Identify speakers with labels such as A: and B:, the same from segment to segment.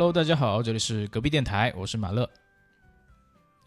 A: Hello，大家好，这里是隔壁电台，我是马乐。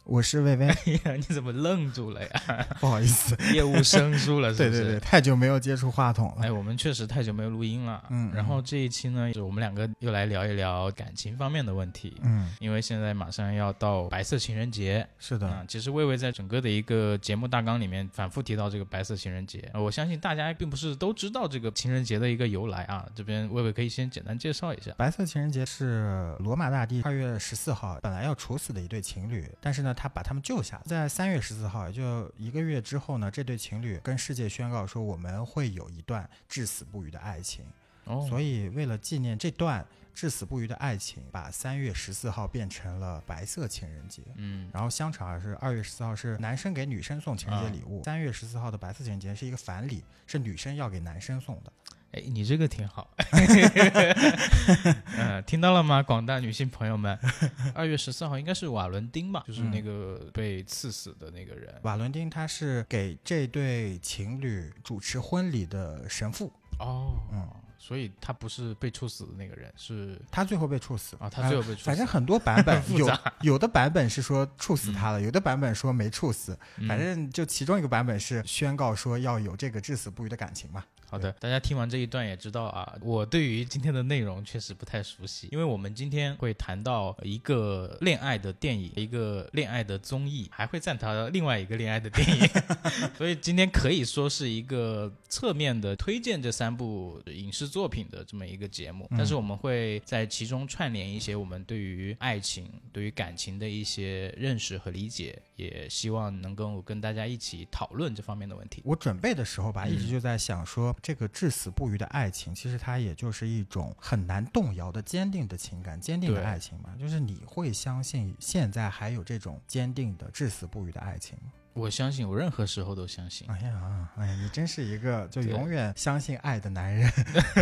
B: 我是薇薇，
A: 哎呀，你怎么愣住了呀？
B: 不好意思，
A: 业务生疏了，是不是？
B: 对对对，太久没有接触话筒了。
A: 哎，我们确实太久没有录音了。
B: 嗯
A: 然后这一期呢，就我们两个又来聊一聊感情方面的问题。
B: 嗯，
A: 因为现在马上要到白色情人节，
B: 是的，
A: 啊，其实魏魏在整个的一个节目大纲里面反复提到这个白色情人节，呃我相信大家并不是都知道这个情人节的一个由来啊。这边魏魏可以先简单介绍一下。
B: 白色情人节是罗马大帝二月十四号本来要处死的一对情侣，但是呢，他把他们救下了。在三月十四号，也就一个月之后呢，这对情侣跟世界宣告说，我们会有一段至死不渝的爱情。
A: 哦，
B: 所以为了纪念这段至死不渝的爱情，把三月十四号变成了白色情人节。
A: 嗯，
B: 然后相传啊是二月十四号是男生给女生送情人节礼物，三、月十四号的白色情人节是一个反礼，是女生要给男生送的。
A: 哎，你这个挺好。嗯，听到了吗，广大女性朋友们？二月十四号应该是瓦伦丁吧，就是那个被刺死的那个人。
B: 瓦伦丁他是给这对情侣主持婚礼的神父，
A: 哦，
B: 嗯
A: 所以他不是被处死的那个人，是
B: 他最后被处死
A: 啊，他最后被处死。
B: 反正很多版本 有有的版本是说处死他了，有的版本说没处死，
A: 嗯
B: 反正就其中一个版本是宣告说要有这个至死不渝的感情嘛。
A: 好的，大家听完这一段也知道啊，我对于今天的内容确实不太熟悉，因为我们今天会谈到一个恋爱的电影，一个恋爱的综艺，还会再谈到另外一个恋爱的电影，所以今天可以说是一个侧面的推荐这三部影视作品的这么一个节目，
B: 嗯。
A: 但是我们会在其中串联一些我们对于爱情、对于感情的一些认识和理解，也希望能够跟大家一起讨论这方面的问题。
B: 我准备的时候吧，
A: 嗯。
B: 一直就在想说，这个至死不渝的爱情，其实它也就是一种很难动摇的坚定的情感、坚定的爱情嘛。就是你会相信现在还有这种坚定的至死不渝的爱情吗？
A: 我相信，我任何时候都相信。
B: 哎呀，哎呀，你真是一个就永远相信爱的男人。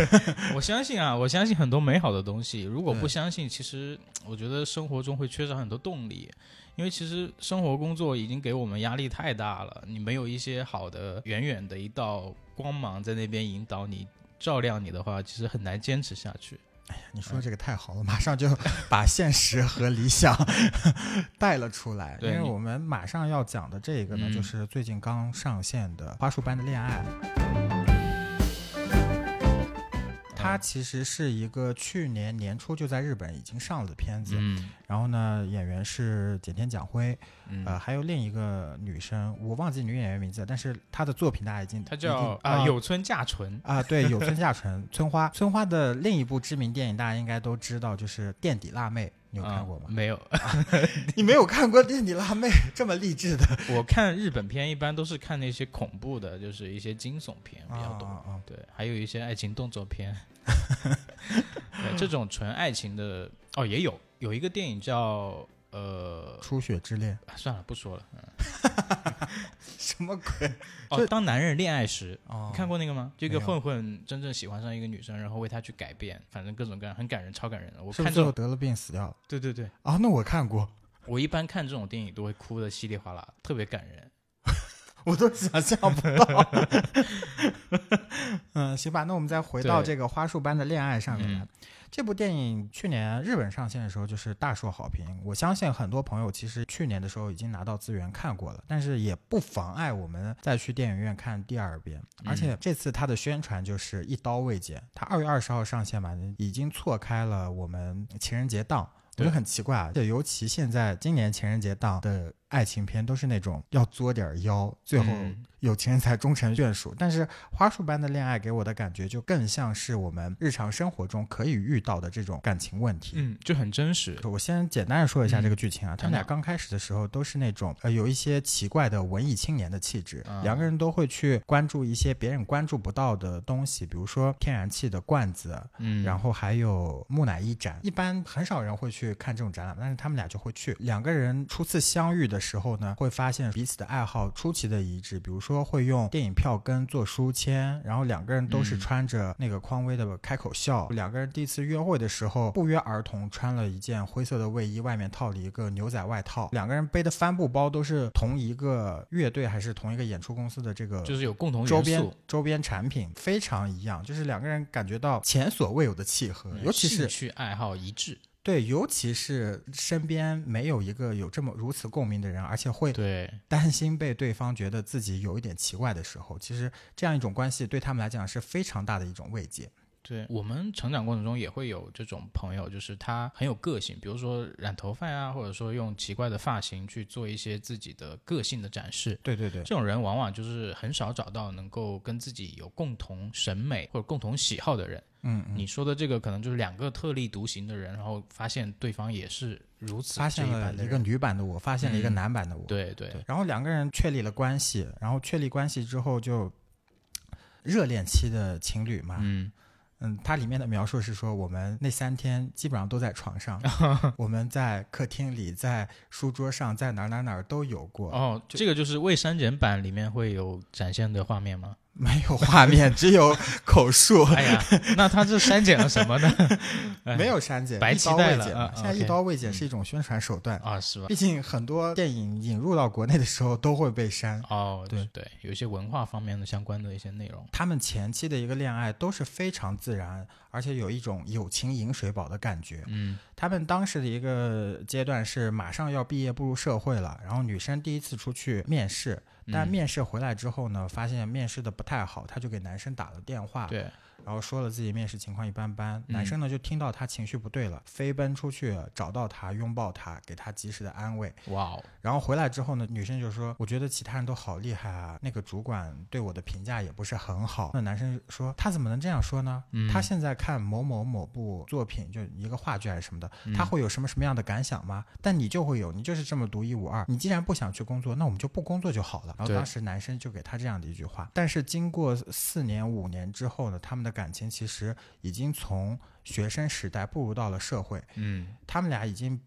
A: 我相信啊，我相信很多美好的东西。如果不相信，其实我觉得生活中会缺少很多动力，因为其实生活工作已经给我们压力太大了。你没有一些好的、远远的一道光芒在那边引导你、照亮你的话，其实很难坚持下去。
B: 哎呀你说这个太好了，马上就把现实和理想 带了出来。因为我们马上要讲的这个呢，
A: 嗯
B: 就是最近刚上线的《花束般的恋爱》。它其实是一个去年年初就在日本已经上了的片子，
A: 嗯。
B: 然后呢，演员是简田奖辉，
A: 嗯，
B: 呃，还有另一个女生，我忘记女演员名字了，但是她的作品大家已经她
A: 叫啊有村架纯。
B: 啊，对，有村架纯，村花，村花的另一部知名电影大家应该都知道，就是《垫底辣妹》，你有看过吗？
A: 啊没有，
B: 你没有看过《垫底辣妹》这么励志的
A: 我看日本片一般都是看那些恐怖的，就是一些惊悚片比较多。
B: 啊啊啊
A: 对，还有一些爱情动作片。对，这种纯爱情的哦，也有有一个电影叫呃，
B: 初雪之恋
A: 啊算了，不说了。嗯、
B: 什么鬼？
A: 哦，
B: 这
A: 当男人恋爱时，
B: 哦
A: 你看过那个吗？这个混混真正喜欢上一个女生，然后为她去改变，反正各种各样，很感人，超感人的。我看这种，
B: 是最后得了病死掉了？
A: 对对对，
B: 啊，那我看过，
A: 我一般看这种电影都会哭的稀里哗啦，特别感人。
B: 我都想象不到。嗯，行吧，那我们再回到这个花束般的恋爱上面来。
A: 嗯
B: 这部电影去年日本上线的时候就是大受好评，我相信很多朋友其实去年的时候已经拿到资源看过了，但是也不妨碍我们再去电影院看第二遍。
A: 嗯
B: 而且这次它的宣传就是一刀未剪，它二月二十号上线嘛，已经错开了我们情人节档。我觉得很奇怪啊，就尤其现在今年情人节档的爱情片都是那种要作点妖，最后
A: 嗯
B: 有情人才终成眷属。但是花束般的恋爱给我的感觉就更像是我们日常生活中可以遇到的这种感情问题。
A: 嗯，就很真实。
B: 我先简单的说一下
A: 嗯
B: 这个剧情啊，他们俩刚开始的时候都是那种呃有一些奇怪的文艺青年的气质，
A: 啊
B: 两个人都会去关注一些别人关注不到的东西，比如说天然气的罐子，
A: 嗯，
B: 然后还有木乃伊展，一般很少人会去看这种展览，但是他们俩就会去。两个人初次相遇的时候呢，会发现彼此的爱好出奇的一致，比如说会用电影票根做书签，然后两个人都是
A: 嗯
B: 穿着那个匡威的开口笑。两个人第一次约会的时候，不约而同穿了一件灰色的卫衣，外面套了一个牛仔外套。两个人背的帆布包都是同一个乐队还是同一个演出公司的这个
A: 就是有共同
B: 周边，周边产品非常一样，就是两个人感觉到前所未有的契合，
A: 嗯
B: 尤其是
A: 兴趣爱好一致。
B: 对，尤其是身边没有一个有这么如此共鸣的人，而且会
A: 对，
B: 担心被对方觉得自己有一点奇怪的时候，其实这样一种关系对他们来讲是非常大的一种慰藉。
A: 对我们成长过程中也会有这种朋友，就是他很有个性，比如说染头发啊，或者说用奇怪的发型去做一些自己的个性的展示。
B: 对对对，
A: 这种人往往就是很少找到能够跟自己有共同审美或者共同喜好的人。
B: 嗯，嗯
A: 你说的这个可能就是两个特立独行的人，然后发现对方也是如此
B: 发现
A: 一
B: 了一个女版的我，发现了一个
A: 嗯
B: 男版的我。
A: 对对
B: 对，然后两个人确立了关系，然后确立关系之后就热恋期的情侣嘛，
A: 嗯
B: 嗯，它里面的描述是说，我们那三天基本上都在床上，我们在客厅里，在书桌上，在哪哪哪都有过，
A: 哦，这个就是未删减版里面会有展现的画面吗？
B: 没有画面，只有口述，
A: 哎呀，那他这删减了什么呢？哎
B: 没有删减，一
A: 白期
B: 刀未剪嘛。
A: 待了啊
B: 现在一刀未剪
A: 嗯
B: 是一种宣传手段，
A: 啊，是吧？
B: 毕竟很多电影引入到国内的时候都会被删。
A: 哦，
B: 对
A: 对，有一些文化方面的相关的一些内容。
B: 他们前期的一个恋爱都是非常自然，而且有一种友情饮水饱的感觉。
A: 嗯
B: 他们当时的一个阶段是马上要毕业步入社会了，然后女生第一次出去面试，但
A: 嗯
B: 面试回来之后呢，发现面试的不太好，他就给男生打了电话，
A: 对，
B: 然后说了自己面试情况一般般。
A: 嗯
B: 男生呢就听到他情绪不对了，飞奔出去找到他，拥抱他，给他及时的安慰。
A: 哇哦，
B: 然后回来之后呢，女生就说：“我觉得其他人都好厉害啊，那个主管对我的评价也不是很好。”那男生说：“他怎么能这样说呢？
A: 嗯
B: 他现在看某某某部作品，就一个话剧还是什么的，
A: 嗯
B: 他会有什么什么样的感想吗？但你就会有，你就是这么独一无二。你既然不想去工作，那我们就不工作就好了。”然后当时男生就给他这样的一句话。但是经过四年五年之后呢，他们的感情其实已经从学生时代步入到了社会，
A: 嗯
B: 他们俩已经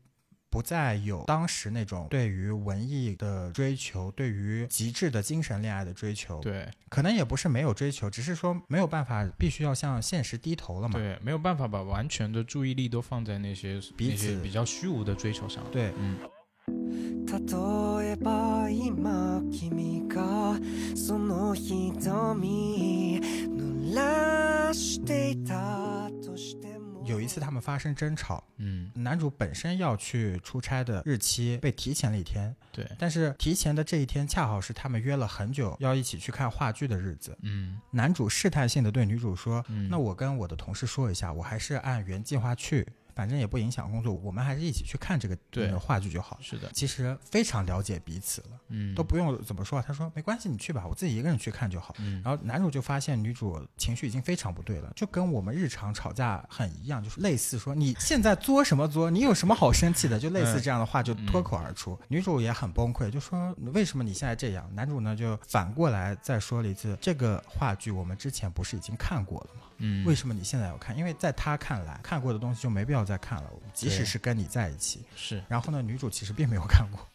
B: 不再有当时那种对于文艺的追求，对于极致的精神恋爱的追求。，
A: 对
B: 可能也不是没有追求，只是说没有办法，必须要向现实低头了嘛。
A: 对，没有办法把完全的注意力都放在那些
B: 彼此
A: 比较虚无的追求上。
B: 对，
A: 嗯，
C: 例えば今君がその瞳濡らしていたとしても
B: 有一次他们发生争吵，
A: 嗯，
B: 男主本身要去出差的日期被提前了一天，
A: 对，
B: 但是提前的这一天恰好是他们约了很久要一起去看话剧的日子。
A: 嗯
B: 男主试探性的对女主说：“
A: 嗯，
B: 那我跟我的同事说一下，我还是按原计划去， 反正也不影响工作，我们还是一起去看这个话剧就好了。
A: 是的，
B: 其实非常了解彼此了，
A: 嗯，
B: 都不用怎么说。他说没关系，你去吧，我自己一个人去看就好。
A: 嗯，
B: 然后男主就发现女主情绪已经非常不对了，就跟我们日常吵架很一样，就是类似说你现在作什么作，你有什么好生气的，就类似这样的话就脱口而出。女主也很崩溃，就说为什么你现在这样？男主呢就反过来再说了一次，这个话剧我们之前不是已经看过了吗？
A: 嗯，
B: 为什么你现在要看？因为在他看来，看过的东西就没必要再看了，即使是跟你在一起。
A: 是
B: 然后呢，女主其实并没有看过，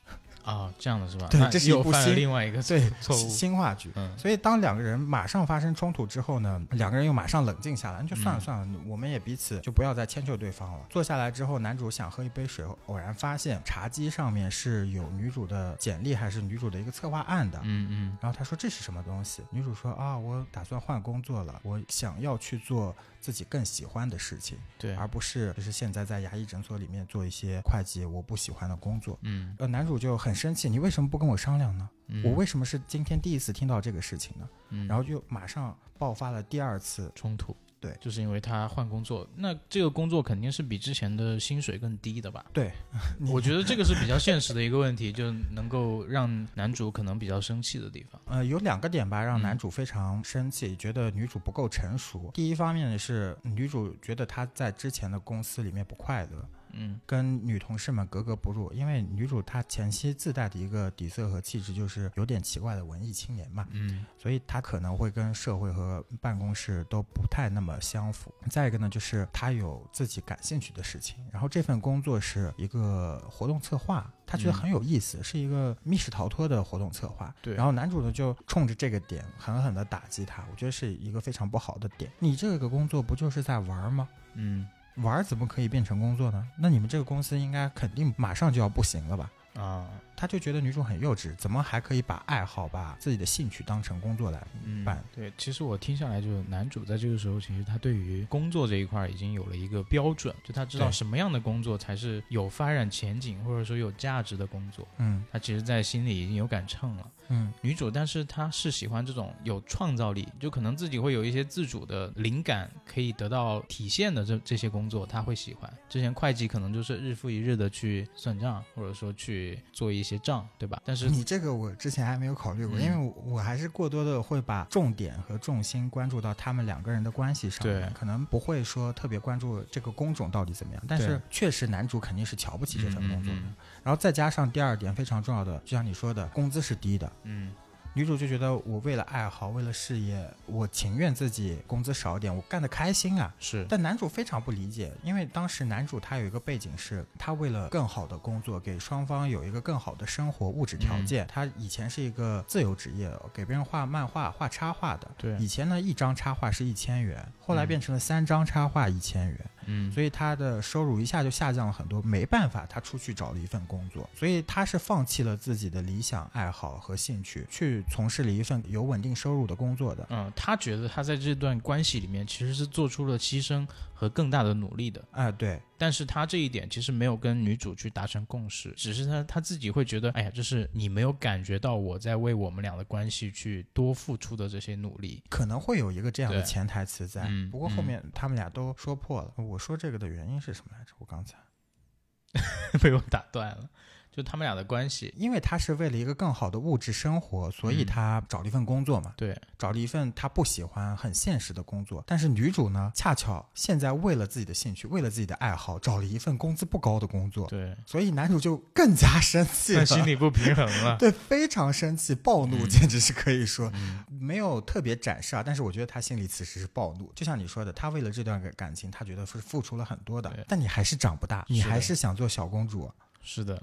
A: 啊，这样的是吧？
B: 对这是一部
A: 又犯了
B: 新
A: 另外一个
B: 对
A: 错误。
B: 新话剧。
A: 嗯
B: 所以当两个人马上发生冲突之后呢，两个人又马上冷静下来，那就算了
A: 嗯
B: 算了，我们也彼此就不要再迁就对方了。坐下来之后，男主想喝一杯水，偶然发现茶几上面是有女主的简历还是女主的一个策划案的。
A: 嗯嗯
B: 然后他说这是什么东西？女主说啊，我打算换工作了，我想要去做自己更喜欢的事情，
A: 对，
B: 而不是就是现在在牙医诊所里面做一些会计我不喜欢的工作。
A: 嗯，
B: 呃，男主就很生气，你为什么不跟我商量呢？
A: 嗯
B: 我为什么是今天第一次听到这个事情呢？
A: 嗯
B: 然后就马上爆发了第二次。
A: 冲突，
B: 对
A: 就是因为他换工作，那这个工作肯定是比之前的薪水更低的吧？
B: 对，
A: 我觉得这个是比较现实的一个问题，就能够让男主可能比较生气的地方。
B: 呃有两个点吧，让
A: 嗯
B: 男主非常生气，觉得女主不够成熟。第一方面呢是女主觉得她在之前的公司里面不快乐，
A: 嗯
B: 跟女同事们格格不入，因为女主她前期自带的一个底色和气质就是有点奇怪的文艺青年嘛，
A: 嗯
B: 所以她可能会跟社会和办公室都不太那么相符。再一个呢，就是她有自己感兴趣的事情，然后这份工作是一个活动策划，她觉得
A: 嗯
B: 很有意思，是一个密室逃脱的活动策划。
A: 对
B: 然后男主呢就冲着这个点狠狠地打击她，我觉得是一个非常不好的点。你这个工作不就是在玩吗？
A: 嗯
B: 玩怎么可以变成工作呢？那你们这个公司应该肯定马上就要不行了吧？
A: 啊，
B: 他就觉得女主很幼稚，怎么还可以把爱好、把自己的兴趣当成工作来
A: 嗯
B: 办？
A: 对，其实我听下来，就是男主在这个时候，其实他对于工作这一块儿已经有了一个标准，就他知道什么样的工作才是有发展前景或者说有价值的工作。
B: 嗯
A: 他其实，在心里已经有杆秤了。
B: 嗯
A: 女主，但是她是喜欢这种有创造力，就可能自己会有一些自主的灵感可以得到体现的这这些工作，她会喜欢。之前会计可能就是日复一日的去算账，或者说去做一些账，对吧？但是
B: 你这个我之前还没有考虑过，
A: 嗯
B: 因为我我还是过多的会把重点和重心关注到他们两个人的关系上面，
A: 对
B: 可能不会说特别关注这个工种到底怎么样。但是确实男主肯定是瞧不起这份工作的。
A: 嗯嗯
B: 然后再加上第二点非常重要的，就像你说的，工资是低的。
A: 嗯
B: 女主就觉得我为了爱好，为了事业，我情愿自己工资少一点，我干得开心啊。
A: 是
B: 但男主非常不理解，因为当时男主他有一个背景是，他为了更好的工作，给双方有一个更好的生活物质条件。他以前是一个自由职业，给别人画漫画、画插画的。
A: 对
B: 以前呢，一张插画是一千元，后来
A: 嗯
B: 变成了三张插画一千元。
A: 嗯，
B: 所以他的收入一下就下降了很多，没办法，他出去找了一份工作，所以他是放弃了自己的理想爱好和兴趣，去从事了一份有稳定收入的工作的。
A: 嗯，他觉得他在这段关系里面其实是做出了牺牲和更大的努力的，
B: 哎、对，
A: 但是他这一点其实没有跟女主去达成共识，只是他他自己会觉得，哎呀，就是你没有感觉到我在为我们俩的关系去多付出的这些努力。
B: 可能会有一个这样的潜台词在，
A: 嗯
B: 不过后面他们俩都说破了。我说这个的原因是什么来着？我刚才，
A: 被我打断了，就他们俩的关系，
B: 因为他是为了一个更好的物质生活，所以
A: 嗯
B: 他找了一份工作嘛，
A: 对，
B: 找了一份他不喜欢、很现实的工作。但是女主呢，恰巧现在为了自己的兴趣，为了自己的爱好，找了一份工资不高的工作，
A: 对，
B: 所以男主就更加生气了。
A: 心理不平衡了。
B: 对，非常生气，暴怒，
A: 嗯
B: 简直是可以说、
A: 嗯
B: 没有特别展示啊。但是我觉得他心里此时是暴怒，就像你说的，他为了这段感情，他觉得是付出了很多的，但你还是长不大，你还是想做小公主。
A: 是的，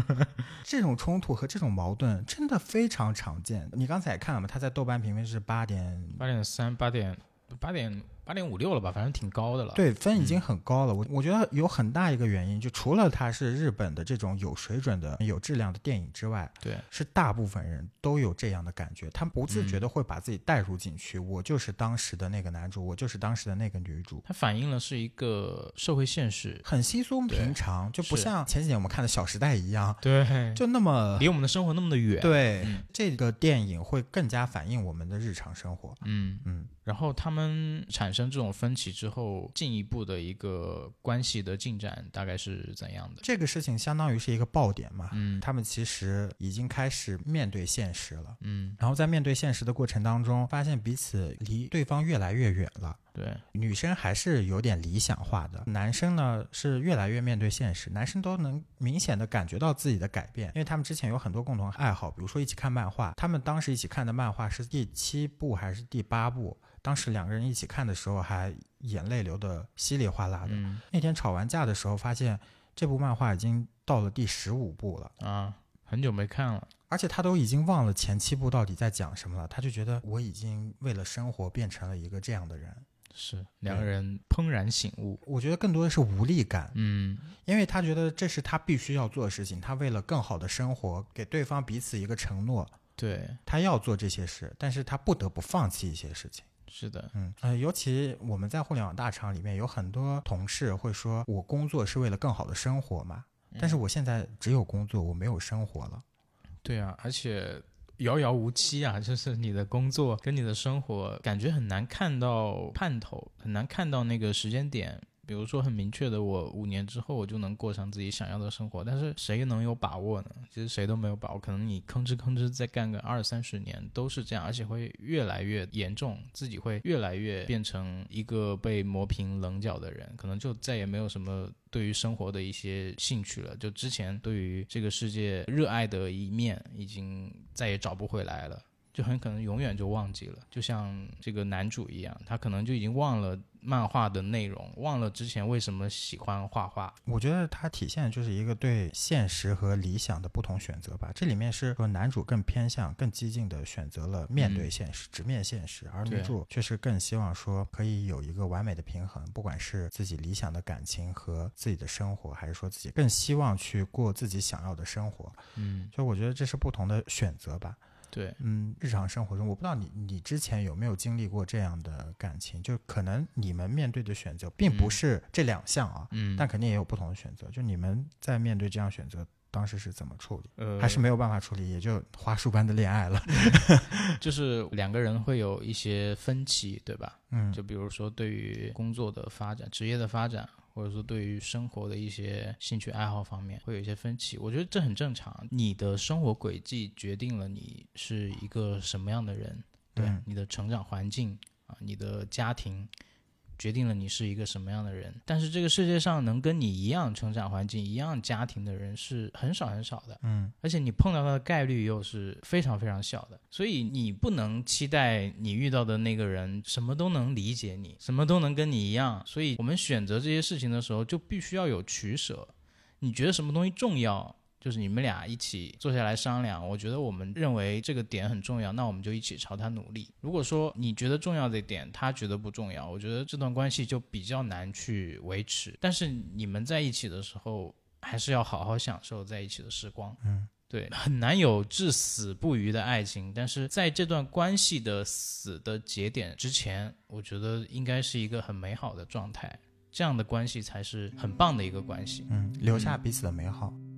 B: 这种冲突和这种矛盾真的非常常见。你刚才也看了嘛，他在豆瓣评分是八点，
A: 八点三、八点、八点、八点五六了吧，反正挺高的了。，
B: 对，分已经很高了。我我觉得有很大一个原因，就除了它是日本的这种有水准的、有质量的电影之外，
A: 对，
B: 是大部分人都有这样的感觉，他们不自
A: 嗯
B: 觉的会把自己带入进去。我就是当时的那个男主，我就是当时的那个女主，
A: 它反映了是一个社会现实。
B: 很稀松平常，就不像前几年我们看的《小时代》一样，
A: 对，
B: 就那么
A: 离我们的生活那么的远。，
B: 对。
A: 嗯
B: 这个电影会更加反映我们的日常生活。
A: 嗯，
B: 嗯，
A: 然后他们产生这种分歧之后，进一步的一个关系的进展大概是怎样的？
B: 这个事情相当于是一个爆点嘛。
A: 嗯
B: 他们其实已经开始面对现实了。
A: 嗯，
B: 然后在面对现实的过程当中，发现彼此离对方越来越远了。
A: 对，
B: 女生还是有点理想化的，男生呢是越来越面对现实，男生都能明显的感觉到自己的改变，因为他们之前有很多共同爱好，比如说一起看漫画，他们当时一起看的漫画是第七部还是第八部，当时两个人一起看的时候还眼泪流得稀里哗啦的。
A: 嗯
B: 那天吵完架的时候，发现这部漫画已经到了第十五部了。
A: 啊，很久没看了。
B: 而且他都已经忘了前七部到底在讲什么了，他就觉得我已经为了生活变成了一个这样的人。
A: 是两个人怦然醒悟。
B: 我觉得更多的是无力感，
A: 嗯，
B: 因为他觉得这是他必须要做的事情，他为了更好的生活，给对方彼此一个承诺，
A: 对，
B: 他要做这些事，但是他不得不放弃一些事情。
A: 是的，
B: 嗯呃，尤其我们在互联网大厂里面，有很多同事会说，我工作是为了更好的生活嘛，但是我现在只有工作，我没有生活了。
A: 对啊，而且遥遥无期啊，就是你的工作跟你的生活，感觉很难看到盼头，很难看到那个时间点。比如说很明确的，我五年之后我就能过上自己想要的生活，但是谁能有把握呢？其实谁都没有把握，可能你吭哧吭哧再干个二三十年都是这样，而且会越来越严重，自己会越来越变成一个被磨平棱角的人，可能就再也没有什么对于生活的一些兴趣了。就之前对于这个世界热爱的一面，已经再也找不回来了。就很可能永远就忘记了，就像这个男主一样，他可能就已经忘了漫画的内容，忘了之前为什么喜欢画画。
B: 我觉得它体现的就是一个对现实和理想的不同选择吧。这里面是说男主更偏向、更激进的选择了面对现实、直面现实，而女主却是更希望说可以有一个完美的平衡，不管是自己理想的感情和自己的生活，还是说自己更希望去过自己想要的生活。
A: 嗯，
B: 就我觉得这是不同的选择吧。
A: 对，
B: 嗯，日常生活中，我不知道你你之前有没有经历过这样的感情，就可能你们面对的选择并不
A: 嗯
B: 是这两项啊，
A: 嗯，
B: 但肯定也有不同的选择。就你们在面对这样选择，当时是怎么处理？
A: 呃
B: 还是没有办法处理，也就花束般的恋爱了。
A: 就是两个人会有一些分歧，对吧？
B: 嗯，
A: 就比如说对于工作的发展、职业的发展，或者说对于生活的一些兴趣爱好方面，会有一些分歧。我觉得这很正常。你的生活轨迹决定了你是一个什么样的人，对、
B: 嗯
A: 你的成长环境啊，你的家庭。决定了你是一个什么样的人，但是这个世界上能跟你一样成长环境、一样家庭的人是很少很少的。
B: 嗯
A: 而且你碰到他的概率又是非常非常小的，所以你不能期待你遇到的那个人什么都能理解你，什么都能跟你一样。所以我们选择这些事情的时候，就必须要有取舍。你觉得什么东西重要，就是你们俩一起坐下来商量。我觉得我们认为这个点很重要，那我们就一起朝它努力。如果说你觉得重要的点，他觉得不重要，我觉得这段关系就比较难去维持。但是你们在一起的时候，还是要好好享受在一起的时光。
B: 嗯，
A: 对，很难有至死不渝的爱情，但是在这段关系的死的节点之前，我觉得应该是一个很美好的状态，这样的关系才是很棒的一个关系。
B: 嗯，留下彼此的美好。那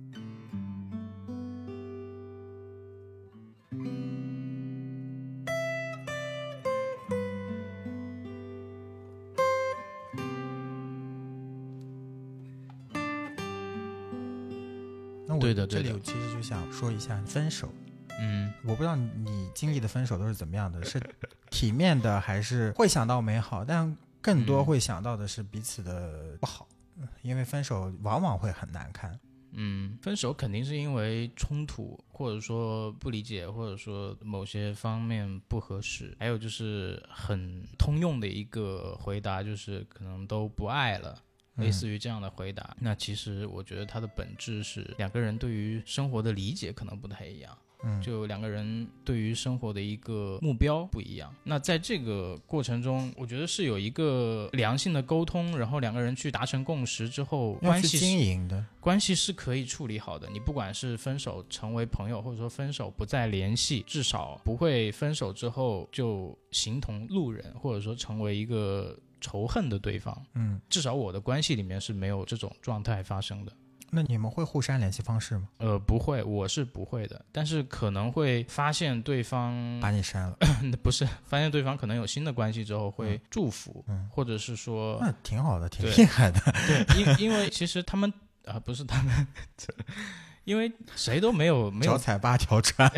A: 对的对的
B: 这里我其实就想说一下分手。
A: 嗯，
B: 我不知道你经历的分手都是怎么样的，是体面的，还是会想到美好，但更多
A: 嗯
B: 会想到的是彼此的不好，嗯因为分手往往会很难看。
A: 嗯，分手肯定是因为冲突，或者说不理解，或者说某些方面不合适，还有就是很通用的一个回答，就是可能都不爱了。类似于这样的回答，那其实我觉得它的本质是两个人对于生活的理解可能不太一样。
B: 嗯，
A: 就两个人对于生活的一个目标不一样。那在这个过程中，我觉得是有一个良性的沟通，然后两个人去达成共识之后，关系
B: 经营的。
A: 关系是可以处理好的。你不管是分手成为朋友，或者说分手不再联系，至少不会分手之后就形同路人，或者说成为一个仇恨的对方。
B: 嗯，
A: 至少我的关系里面是没有这种状态发生的。
B: 那你们会互删联系方式吗？
A: 呃，不会，我是不会的，但是可能会发现对方
B: 把你删了，
A: 不是发现对方可能有新的关系之后会祝福，
B: 嗯
A: 或者是说
B: 那挺好的，挺
A: 对
B: 厉害的。
A: 对，因因为其实他们啊、不是他们，因为谁都没有没有，
B: 脚踩八条船。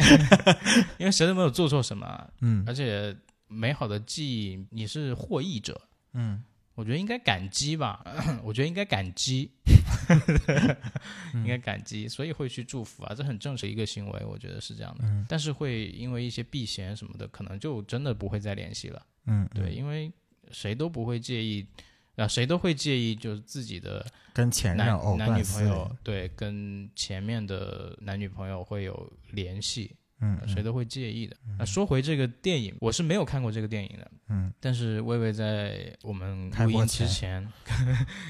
A: 因为谁都没有做错什么，
B: 嗯
A: 而且美好的记忆你是获益者，
B: 嗯
A: 我觉得应该感激吧，我觉得应该感激，应该感激，所以会去祝福啊，这很正常一个行为，我觉得是这样的。
B: 嗯
A: 但是会因为一些避嫌什么的，可能就真的不会再联系了。
B: 嗯，
A: 对，
B: 嗯
A: 因为谁都不会介意，啊，谁都会介意，就是自己的
B: 跟前任
A: 男
B: 藕
A: 男女朋友。对跟前面的男女朋友会有联系，
B: 嗯，嗯
A: 谁都会介意的。那说回这个电影，我是没有看过这个电影的，
B: 嗯
A: 但是薇薇在我们录音之前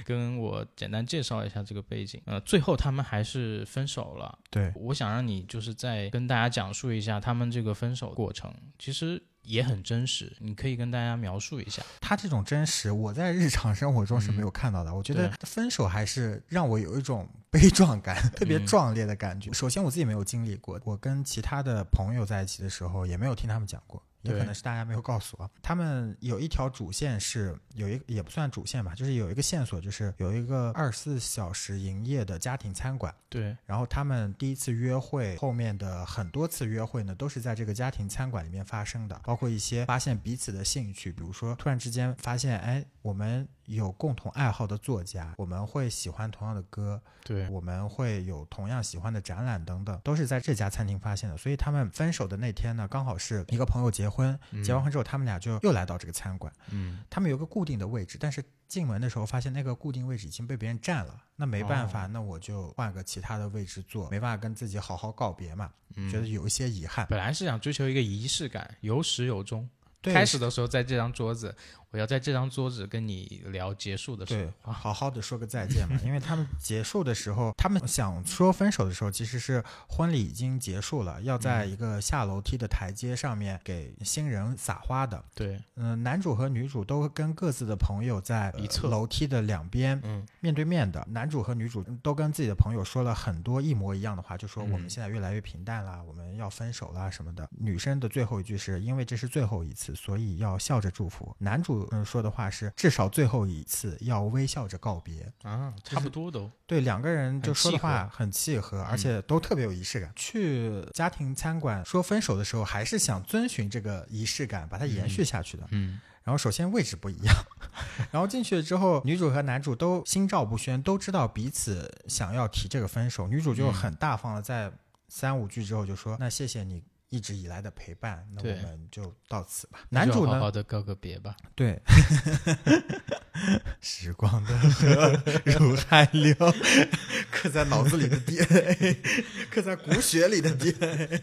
A: 跟我简单介绍一下这个背景。呃，最后他们还是分手了。
B: 对，
A: 我想让你就是再跟大家讲述一下他们这个分手过程，其实也很真实，你可以跟大家描述一下。
B: 他这种真实，我在日常生活中是没有看到的。我觉得分手还是让我有一种悲壮感，特别
A: 嗯
B: 壮烈的感觉。首先我自己没有经历过，我跟其他的朋友在一起的时候，也没有听他们讲过。也可能是大家没有告诉我，他们有一条主线是有一也不算主线吧，就是有一个线索，就是有一个二十四小时营业的家庭餐馆，
A: 对，
B: 然后他们第一次约会，后面的很多次约会呢，都是在这个家庭餐馆里面发生的，包括一些发现彼此的兴趣，比如说突然之间发现，哎，我们有共同爱好的作家，我们会喜欢同样的歌，
A: 对，
B: 我们会有同样喜欢的展览等等，都是在这家餐厅发现的。所以他们分手的那天呢，刚好是一个朋友结婚，结完婚之后，他们俩就又来到这个餐馆。
A: 嗯，
B: 他们有个固定的位置，但是进门的时候发现那个固定位置已经被别人占了。那没办法，
A: 哦
B: 那我就换个其他的位置坐，没办法跟自己好好告别嘛，
A: 嗯
B: 觉得有一些遗憾。
A: 本来是想追求一个仪式感，有始有终。
B: 对
A: 开始的时候在这张桌子，我要在这张桌子跟你聊结束的时，候，啊，
B: 好好的说个再见嘛，因为他们结束的时候，他们想说分手的时候，其实是婚礼已经结束了，要在一个下楼梯的台阶上面给新人撒花的。
A: 对，
B: 嗯、男主和女主都跟各自的朋友在呃
A: 一侧
B: 楼梯的两边
A: 嗯
B: 面对面的。男主和女主都跟自己的朋友说了很多一模一样的话，就说
A: 嗯
B: 我们现在越来越平淡啦，我们要分手啦什么的。女生的最后一句是因为这是最后一次，所以要笑着祝福。男主嗯说的话是至少最后一次要微笑着告别。
A: 啊，差不多都，
B: 对，两个人就说的话很契合，而
A: 嗯
B: 且都特别有仪式感。去家庭餐馆说分手的时候，还是想遵循这个仪式感，把它延续下去的。
A: 嗯
B: 然后首先位置不一样，然后进去了之后，女主和男主都心照不宣，都知道彼此想要提这个分手。女主就
A: 嗯
B: 很大方的在三五句之后就说：“那谢谢你。”一直以来的陪伴，那我们就到此吧。男主呢？
A: 好好的告个别吧。
B: 对，时光的河如海流，刻在脑子里的 DNA，刻在骨血里的 DNA。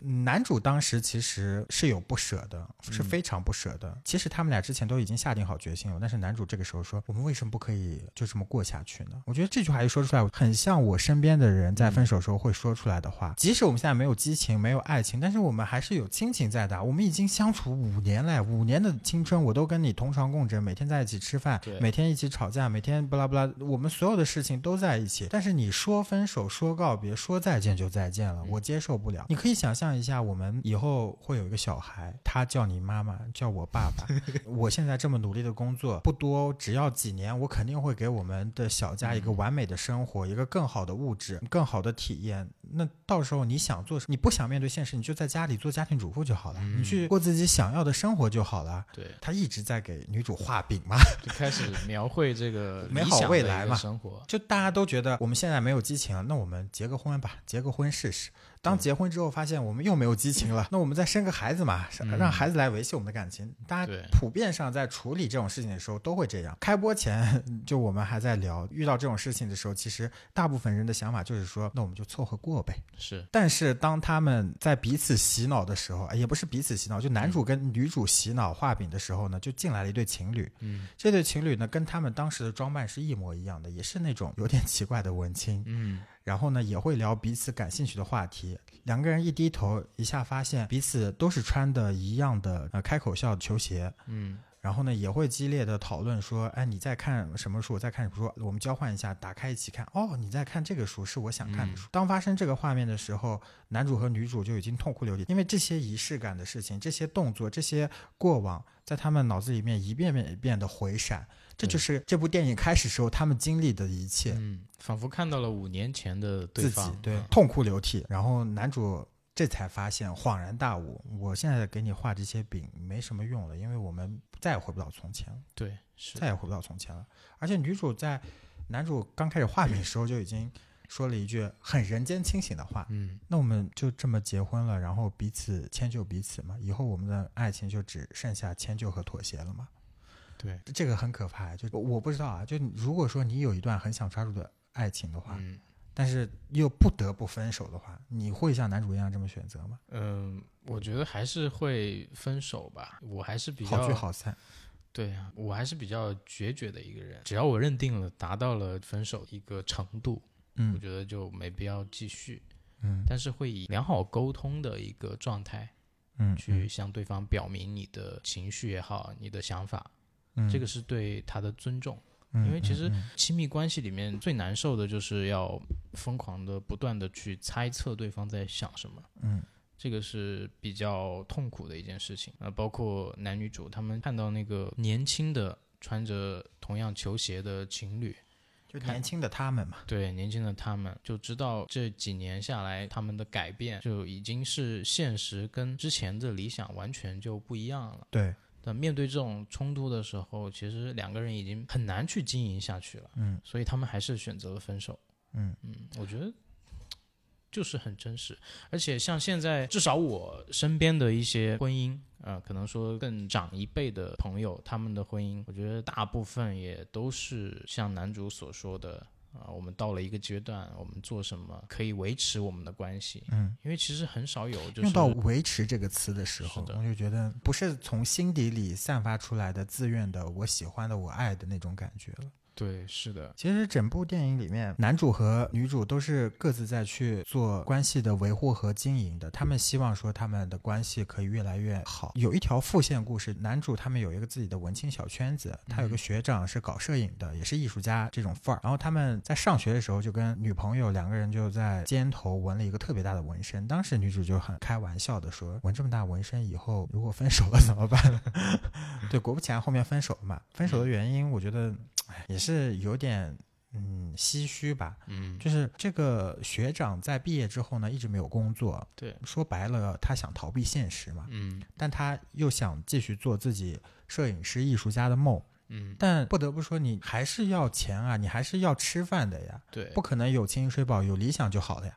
B: 男主当时其实是有不舍的，是非常不舍的。其实他们俩之前都已经下定好决心了，但是男主这个时候说：“我们为什么不可以就这么过下去呢？”我觉得这句话一说出来，很像我身边的人在分手时候会说出来的话。即使我们现在没有激情，没有爱情，但是我们还是有亲情在的。我们已经相处五年了，五年的青春，我都跟你同床共枕，每天在一起吃饭，每天一起吵架，每天不拉不拉，我们所有的事情都在一起。但是你说分手，说告别，说再见就再见了，我接受不了。你可以想象一下，我们以后会有一个小孩，他叫你妈妈，叫我爸爸。我现在这么努力的工作不多，只要几年，我肯定会给我们的小家一个完美的生活，一个更好的物质，更好的体验。那到时候你想做，你不想面对现实，你就在家里做家庭主妇就好了，你去过自己想要的生活就好了。
A: 对，
B: 他一直在给女主画饼嘛，
A: 就开始描绘这个
B: 美好未来嘛
A: 生活。
B: 就大家都觉得我们现在没有激情了，那我们结个婚吧，结个婚试试。当结婚之后发现我们又没有激情了，那我们再生个孩子嘛，让孩子来维系我们的感情。大家普遍上在处理这种事情的时候都会这样。开播前 就我们还在聊，遇到这种事情的时候，其实大部分人的想法就是说，那我们就凑合过呗。
A: 是，
B: 但是当他们在彼此洗脑的时候，哎也不是彼此洗脑，就男主跟女主洗脑画饼的时候呢，就进来了一对情侣。
A: 嗯
B: 这对情侣呢，跟他们当时的装扮是一模一样的，也是那种有点奇怪的文青。
A: 嗯
B: 然后呢，也会聊彼此感兴趣的话题。两个人一低头，一下发现彼此都是穿的一样的呃开口笑球鞋。
A: 嗯
B: 然后呢，也会激烈的讨论说，哎，你在看什么书？我在看什么书？我们交换一下，打开一起看。哦，你在看这个书，是我想看的书。当发生这个画面的时候，男主和女主就已经痛哭流涕，因为这些仪式感的事情，这些动作，这些过往，在他们脑子里面一遍遍一遍的回闪。这就是这部电影开始时候他们经历的一切。
A: 嗯，仿佛看到了五年前的对
B: 自己对痛哭流涕，然后男主这才发现恍然大悟，我现在给你画这些饼没什么用了，因为我们再也回不到从前了，
A: 对是
B: 再也回不到从前了。而且女主在男主刚开始画饼的时候就已经说了一句很人间清醒的话。
A: 嗯
B: 那我们就这么结婚了，然后彼此迁就彼此嘛，以后我们的爱情就只剩下迁就和妥协了嘛。
A: 对
B: 这个很可怕，就我不知道啊，就如果说你有一段很想抓住的爱情的话，
A: 嗯
B: 但是又不得不分手的话，你会像男主一样这么选择吗？
A: 嗯，我觉得还是会分手吧。我还是比较
B: 好聚好散，
A: 对啊，我还是比较决绝的一个人。只要我认定了达到了分手一个程度，嗯我
B: 嗯
A: 觉得就没必要继续。
B: 嗯
A: 但是会以良好沟通的一个状态
B: 嗯，
A: 去向对方表明你的情绪也好，你的想法，
B: 嗯，
A: 这个是对他的尊重。
B: 嗯，
A: 因为其实亲密关系里面最难受的就是要疯狂的不断的去猜测对方在想什么。
B: 嗯
A: 这个是比较痛苦的一件事情啊、呃包括男女主他们看到那个年轻的穿着同样球鞋的情侣，
B: 就年轻的他们嘛，
A: 对年轻的他们就知道这几年下来他们的改变就已经是现实跟之前的理想完全就不一样了。
B: 对，
A: 但面对这种冲突的时候，其实两个人已经很难去经营下去了，
B: 嗯
A: 所以他们还是选择了分手。
B: 嗯
A: 嗯，我觉得就是很真实，而且像现在至少我身边的一些婚姻，呃，可能说更长一辈的朋友，他们的婚姻，我觉得大部分也都是像男主所说的。啊、我们到了一个阶段，我们做什么可以维持我们的关系？
B: 嗯，
A: 因为其实很少有就是
B: 用到“维持”这个词的时候，
A: 的
B: 我就觉得不是从心底里散发出来的自愿的“我喜欢的我爱的”那种感觉了。
A: 对，是的，
B: 其实整部电影里面，男主和女主都是各自在去做关系的维护和经营的。他们希望说他们的关系可以越来越好。有一条副线故事，男主他们有一个自己的文青小圈子，他有个学长是搞摄影的，也是艺术家这种范儿。然后他们在上学的时候就跟女朋友两个人就在肩头纹了一个特别大的纹身。当时女主就很开玩笑的说：“纹这么大纹身以后如果分手了怎么办？” 对，果不其然后面分手了嘛。分手的原因，我觉得。哎，也是有点嗯唏嘘吧。
A: 嗯，
B: 就是这个学长在毕业之后呢，一直没有工作。
A: 对，
B: 说白了，他想逃避现实嘛，
A: 嗯
B: 但他又想继续做自己摄影师、艺术家的梦。
A: 嗯，
B: 但不得不说，你还是要钱啊，你还是要吃饭的呀，
A: 对，
B: 不可能有情睡饱，有理想就好了呀。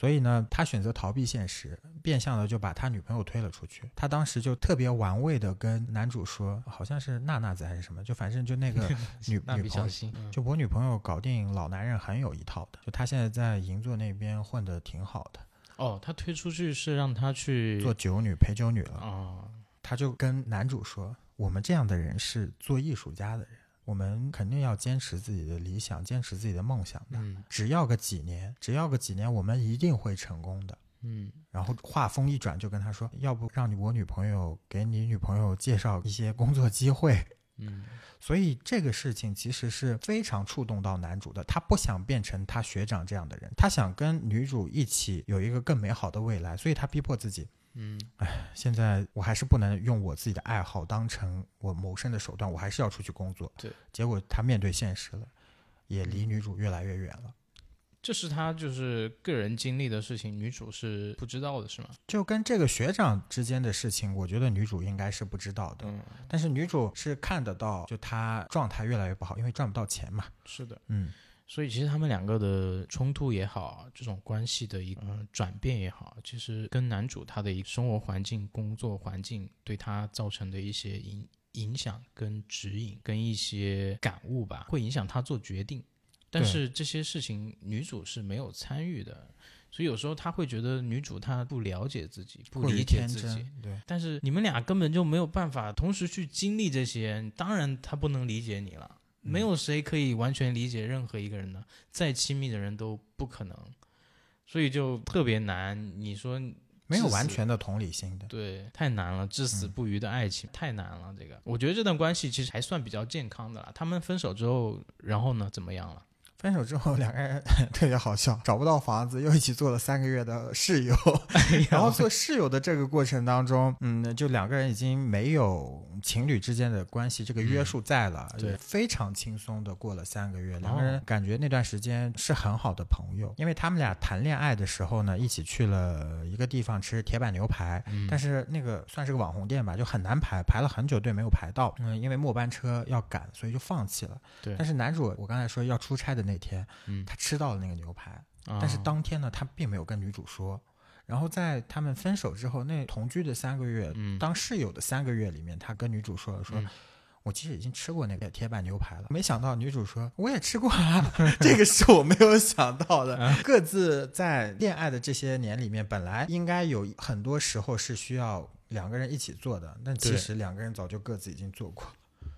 B: 所以呢，他选择逃避现实，变相的就把他女朋友推了出去。他当时就特别玩味的跟男主说，好像是娜娜子还是什么，就反正就那个 女女朋友，就我女朋友搞定老男人很有一套的，就他现在在银座那边混的挺好的，
A: 哦，他推出去是让他去
B: 做酒女陪酒女了。
A: 啊，
B: 他就跟男主说，我们这样的人是做艺术家的人，我们肯定要坚持自己的理想，坚持自己的梦想的。
A: 嗯
B: 只要个几年，只要个几年，我们一定会成功的。
A: 嗯
B: 然后话锋一转，就跟他说，要不让你我女朋友给你女朋友介绍一些工作机会。
A: 嗯
B: 所以这个事情其实是非常触动到男主的，他不想变成他学长这样的人，他想跟女主一起有一个更美好的未来，所以他逼迫自己。
A: 嗯
B: 现在我还是不能用我自己的爱好当成我谋生的手段，我还是要出去工作。
A: 对，
B: 结果他面对现实了，也离女主越来越远了。
A: 这是他就是个人经历的事情，女主是不知道的，是吗？
B: 就跟这个学长之间的事情，我觉得女主应该是不知道的，
A: 嗯，
B: 但是女主是看得到，就她状态越来越不好，因为赚不到钱嘛。
A: 是的。
B: 嗯，
A: 所以其实他们两个的冲突也好，这种关系的一个、呃转变也好，其实跟男主他的一个生活环境、工作环境对他造成的一些影影响、跟指引、跟一些感悟吧，会影响他做决定。但是这些事情女主是没有参与的，所以有时候他会觉得女主她不了解自己，不理解自己。
B: 对，
A: 但是你们俩根本就没有办法同时去经历这些，当然他不能理解你了。
B: 嗯
A: 没有谁可以完全理解任何一个人的，再亲密的人都不可能，所以就特别难。你说
B: 没有完全的同理心的。
A: 对，太难了，至死
B: 嗯
A: 不渝的爱情、太难了。这个，我觉得这段关系其实还算比较健康的啦。他们分手之后，然后呢，怎么样了？
B: 分手之后，两个人 特别好笑，找不到房子，又一起做了三个月的室友。然后做室友的这个过程当中，嗯，就两个人已经没有情侣之间的关系这个约束在了，
A: 嗯对
B: 非常轻松的过了三个月。两个
A: 哦
B: 人感觉那段时间是很好的朋友，因为他们俩谈恋爱的时候呢，一起去了一个地方吃铁板牛排，
A: 嗯
B: 但是那个算是个网红店吧，就很难排，排了很久队没有排到。嗯，因为末班车要赶，所以就放弃了。
A: 对
B: 但是男主我刚才说要出差的那天，
A: 嗯，
B: 他吃到了那个牛排，
A: 但
B: 但是当天呢，他并没有跟女主说。然后在他们分手之后，那同居的三个月，
A: 嗯
B: 当室友的三个月里面，他跟女主说了说。
A: 嗯
B: 我其实已经吃过那个铁板牛排了，没想到女主说我也吃过啊，这个是我没有想到的。
A: 啊
B: 各自在恋爱的这些年里面，本来应该有很多时候是需要两个人一起做的，但其实两个人早就各自已经做过。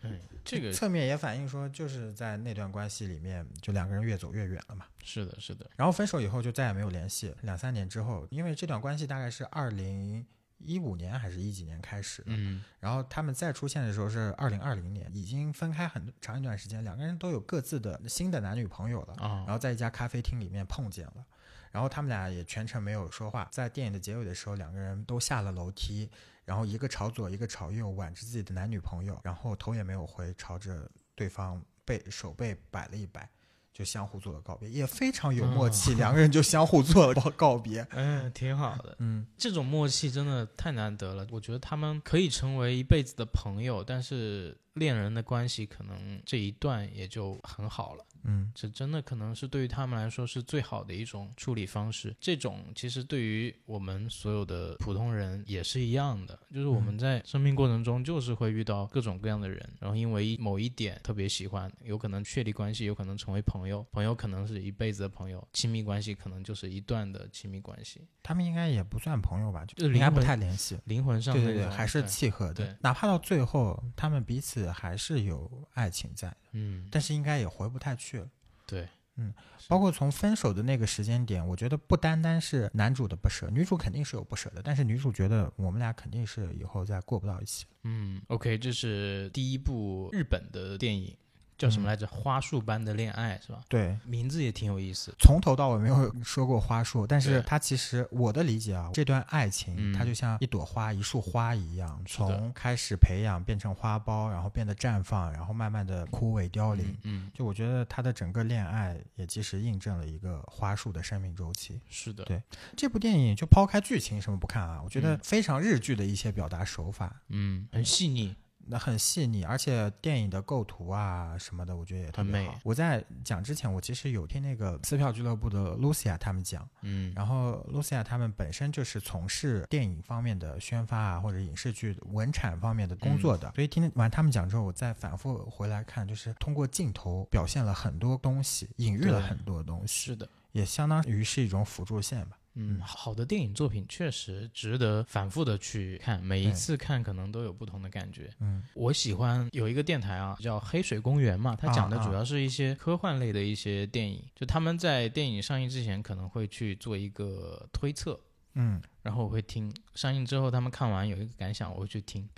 A: 嗯，这个
B: 侧面也反映说，就是在那段关系里面，就两个人越走越远了嘛。
A: 是的，是的，
B: 然后分手以后就再也没有联系，两三年之后，因为这段关系大概是二零一五年还是一几年开始的，
A: 嗯
B: 然后他们再出现的时候是二零二零年，已经分开很长一段时间，两个人都有各自的新的男女朋友了，
A: 啊
B: 然，后在一家咖啡厅里面碰见了。然后他们俩也全程没有说话，在电影的结尾的时候，两个人都下了楼梯，然后一个朝左，一个朝右，挽着自己的男女朋友，然后头也没有回，朝着对方背手背摆了一摆，就相互做了告别，也非常有默契，两个人就相互做了告别。
A: 嗯，挺好的。
B: 嗯，
A: 这种默契真的太难得了。我觉得他们可以成为一辈子的朋友，但是恋人的关系可能这一段也就很好了。
B: 嗯，
A: 这真的可能是对于他们来说是最好的一种处理方式。这种其实对于我们所有的普通人也是一样的，就是我们在生命过程中就是会遇到各种各样的人，然后因为某一点特别喜欢，有可能确立关系，有可能成为朋友，朋友可能是一辈子的朋友，亲密关系可能就是一段的亲密关系，
B: 他们应该也不算朋友吧，
A: 就
B: 就是应该不太联系。
A: 灵魂上
B: 对对对，还是契合的
A: 对。
B: 哪怕到最后，他们彼此还是有爱情在的，
A: 嗯，
B: 但是应该也回不太去了。
A: 对，
B: 嗯，包括从分手的那个时间点，我觉得不单单是男主的不舍，女主肯定是有不舍的，但是女主觉得我们俩肯定是以后再过不到一起了。
A: 嗯，OK，这是第一部日本的电影，叫什么
B: 嗯
A: 来着？花束般的恋爱是吧？
B: 对，
A: 名字也挺有意思。
B: 从头到尾没有说过花束，但是
A: 对
B: 它其实我的理解啊，这段爱情
A: 嗯
B: 它就像一朵花、一束花一样，从开始培养变成花苞，然后变得绽放，然后慢慢的枯萎凋零。
A: 嗯，嗯
B: 就我觉得他的整个恋爱也其实印证了一个花束的生命周期。
A: 是的，
B: 对这部电影就抛开剧情什么不看啊，我觉得
A: 嗯
B: 非常日剧的一些表达手法，
A: 嗯，很细腻。
B: 那很细腻，而且电影的构图啊什么的，我觉得也特别好。我在讲之前，我其实有听那个撕票俱乐部的 Lucia 他们讲，
A: 嗯，
B: 然后 Lucia 他们本身就是从事电影方面的宣发啊，或者影视剧文产方面的工作
A: 嗯
B: 的，所以听完他们讲之后，我再反复回来看，就是通过镜头表现了很多东西，隐喻了很多东西，
A: 是的。
B: 也相当于是一种辅助线吧。
A: 嗯，好的电影作品确实值得反复的去看，每一次看可能都有不同的感觉。
B: 嗯
A: 我喜欢有一个电台啊，叫黑水公园嘛，它讲的主要是一些科幻类的一些电影，就他们在电影上映之前可能会去做一个推测，
B: 嗯
A: 然后我会听，上映之后他们看完有一个感想，我会去听。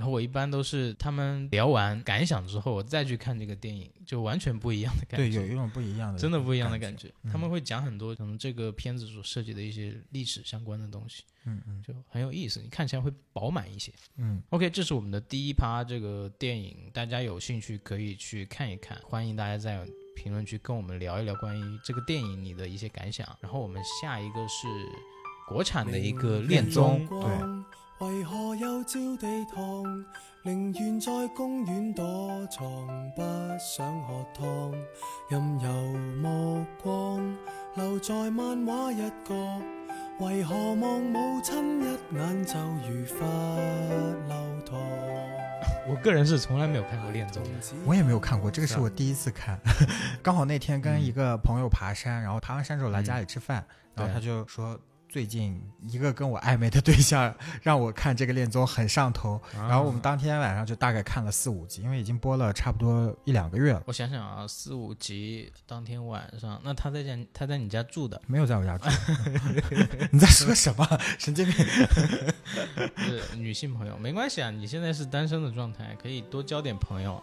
A: 然后我一般都是他们聊完感想之后，我再去看这个电影，就完全不一样的感觉。
B: 对，有一种不一样的，
A: 真的不一样的感
B: 觉。
A: 觉。
B: 嗯
A: 他们会讲很多可能这个片子所涉及的一些历史相关的东西，
B: 嗯嗯
A: 就很有意思，你看起来会饱满一些。
B: 嗯
A: ，OK，这是我们的第一趴这个电影，大家有兴趣可以去看一看，欢迎大家在评论区跟我们聊一聊关于这个电影你的一些感想。然后我们下一个是国产的一个恋综，
B: 对
C: 为何又照地堂？宁愿在公园躲藏，不想喝汤。任由目光留在漫画一角，为何望母亲一眼就如罰留堂？
A: 我个人是从来没有看过恋综。
B: 我也没有看过，这个
A: 是
B: 我第一次看。刚好那天跟一个朋友爬山，然后爬完山之后来家里吃饭，然后他就说。最近一个跟我暧昧的对象让我看这个恋综很上头，然后我们当天晚上就大概看了四五集，因为已经播了差不多一两个月了，
A: 我想想啊，四五集当天晚上，那他在家，他在你家住的，
B: 没有在我家住。你在说什么？神经病！
A: 是女性朋友，没关系啊，你现在是单身的状态，可以多交点朋友，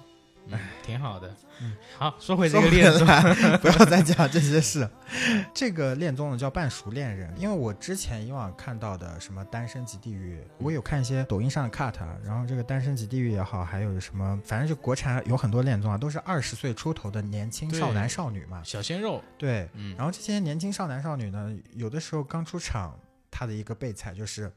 A: 嗯，挺好的。
B: 嗯，
A: 好，说回这个恋综，
B: 来 不要再讲这些事。这个恋综呢叫半熟恋人，因为我之前以往看到的什么《单身即地狱》，我有看一些抖音上的 cut，然后这个《单身即地狱》也好，还有什么，反正就国产有很多恋综啊，都是二十岁出头的年轻少男少女嘛。
A: 小鲜肉，
B: 对，
A: 嗯，
B: 然后这些年轻少男少女呢，有的时候刚出场，他的一个备菜就是。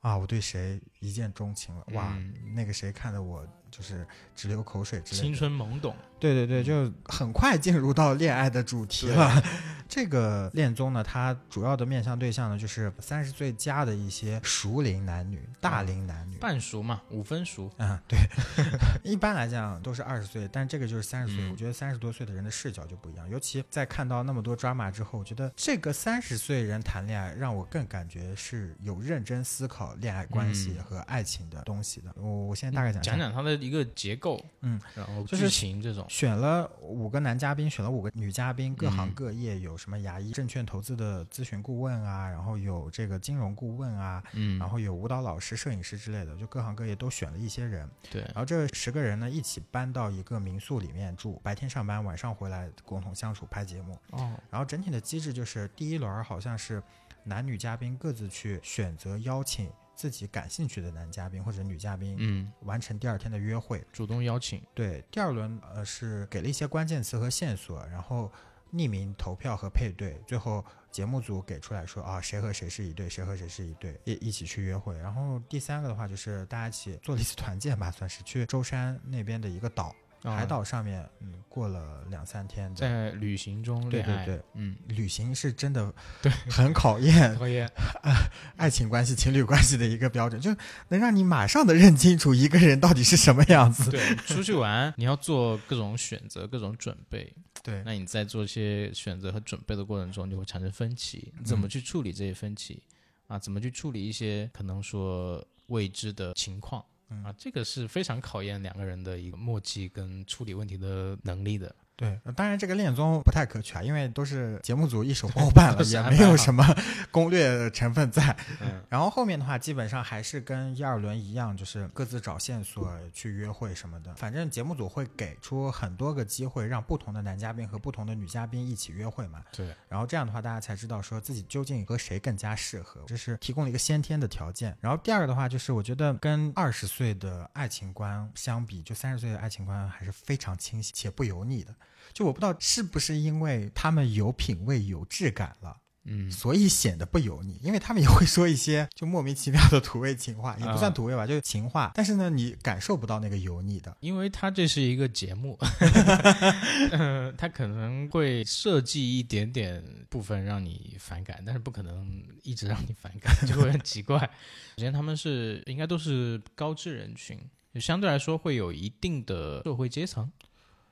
B: 啊，我对谁一见钟情了？哇，
A: 嗯
B: 那个谁看的我就是直流口水之类的。
A: 青春懵懂，
B: 对对对，就很快进入到恋爱的主题了。这个恋综呢，它主要的面向对象呢，就是三十岁加的一些熟龄男女、大龄男女。
A: 半熟嘛，五分熟，
B: 啊、对，一般来讲都是二十岁，但这个就是三十岁。
A: 嗯
B: 我觉得三十多岁的人的视角就不一样，尤其在看到那么多 drama 之后，我觉得这个三十岁人谈恋爱，让我更感觉是有认真思考恋爱关系
A: 嗯
B: 和爱情的东西的。我我现在大概讲
A: 讲讲他的一个结构，
B: 嗯，
A: 然后
B: 就是
A: 剧情这种，
B: 选了五个男嘉宾，选了五个女嘉宾，各行
A: 嗯。
B: 各业，有什么牙医、证券投资的咨询顾问啊，然后有这个金融顾问啊，
A: 嗯，
B: 然后有舞蹈老师、摄影师之类的，就各行各业都选了一些人。
A: 对。
B: 然，后这十个人呢，一起搬到一个民宿里面住，白天上班，晚上回来共同相处拍节目。
A: 哦，
B: 然后整体的机制就是，第一轮好像是男女嘉宾各自去选择邀请自己感兴趣的男嘉宾或者女嘉宾，
A: 嗯，
B: 完成第二天的约会。
A: 主动邀请，
B: 对，第二轮呃是给了一些关键词和线索，然后匿名投票和配对，最后节目组给出来说啊谁和谁是一对，谁和谁是一对，一一起去约会。然后第三个的话就是大家一起做了一次团建吧，算是去舟山那边的一个岛，
A: 啊
B: 海岛上面，嗯，过了两三天。
A: 在旅行中恋爱，
B: 对。对对，
A: 嗯，
B: 旅行是真的
A: 对。
B: 很考验
A: 考验，
B: 爱情关系、情侣关系的一个标准，就能让你马上的认清楚一个人到底是什么样子。
A: 对，出去玩你要做各种选择、各种准备，
B: 对。
A: 那你在做一些选择和准备的过程中，就会产生分歧，
B: 嗯。
A: 怎么去处理这些分歧？啊？怎么去处理一些可能说未知的情况？
B: 嗯
A: 啊？这个是非常考验两个人的一个默契跟处理问题的能力的。
B: 对，呃当然这个恋综不太可取啊，因为都是节目组一手包办了，也没有什么 攻略成分在。
A: 嗯，
B: 然后后面的话，基本上还是跟一二轮一样，就是各自找线索去约会什么的。反正节目组会给出很多个机会，让不同的男嘉宾和不同的女嘉宾一起约会嘛。
A: 对，
B: 然后这样的话，大家才知道说自己究竟和谁更加适合，这是提供了一个先天的条件。然后第二个的话，就是我觉得跟二十岁的爱情观相比，就三十岁的爱情观还是非常清晰且不油腻的。就我不知道是不是因为他们有品味、有质感了。
A: 嗯，
B: 所以显得不油腻，因为他们也会说一些就莫名其妙的土味情话，也不算土味吧，就是情话。但是呢，你感受不到那个油腻的。
A: 因为它这是一个节目，呃，它可能会设计一点点部分让你反感，但是不可能一直让你反感，就会很奇怪。首先，他们是应该都是高知人群，就相对来说会有一定的社会阶层，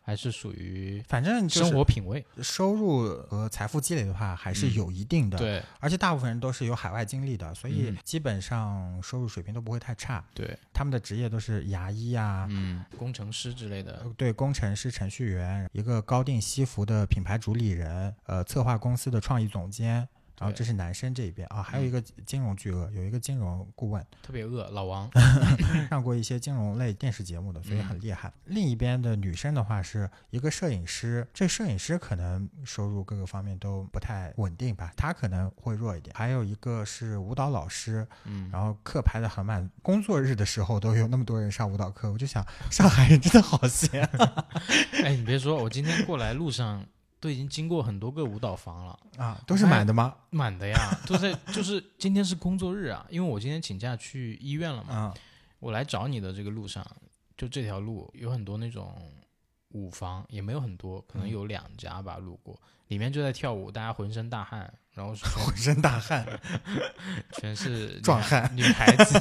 A: 还是属于
B: 反正就是
A: 生活品味。
B: 收入和财富积累的话，还是有一定的。，
A: 对
B: 而且大部分人都是有海外经历的，所以
A: 嗯
B: 基本上收入水平都不会太差。
A: 对，
B: 他们的职业都是牙医啊，
A: 嗯，工程师之类的
B: 呃，对，工程师、程序员，一个高定西服的品牌主理人，呃，策划公司的创意总监。然后这是男生这一边啊，还有一个金融巨鳄，有一个金融顾问，
A: 特别饿，老王。
B: 上过一些金融类电视节目的，所以很厉害。另一边的女生的话是一个摄影师，这摄影师可能收入各个方面都不太稳定吧，他可能会弱一点。还有一个是舞蹈老师，
A: 嗯，
B: 然后课排的很满，工作日的时候都有那么多人上舞蹈课，我就想上海人真的好闲啊
A: 哎，你别说，我今天过来路上都已经经过很多个舞蹈房了。
B: 啊，都是满的吗？
A: 满的呀，都在就是今天是工作日啊，因为我今天请假去医院了嘛，
B: 啊，
A: 我来找你的这个路上，就这条路有很多那种舞房，也没有很多，可能
B: 嗯。
A: 有两家吧，路过。里面就在跳舞，大家浑身大汗，然后
B: 浑身大汗，
A: 全是
B: 壮汉。
A: 女孩子，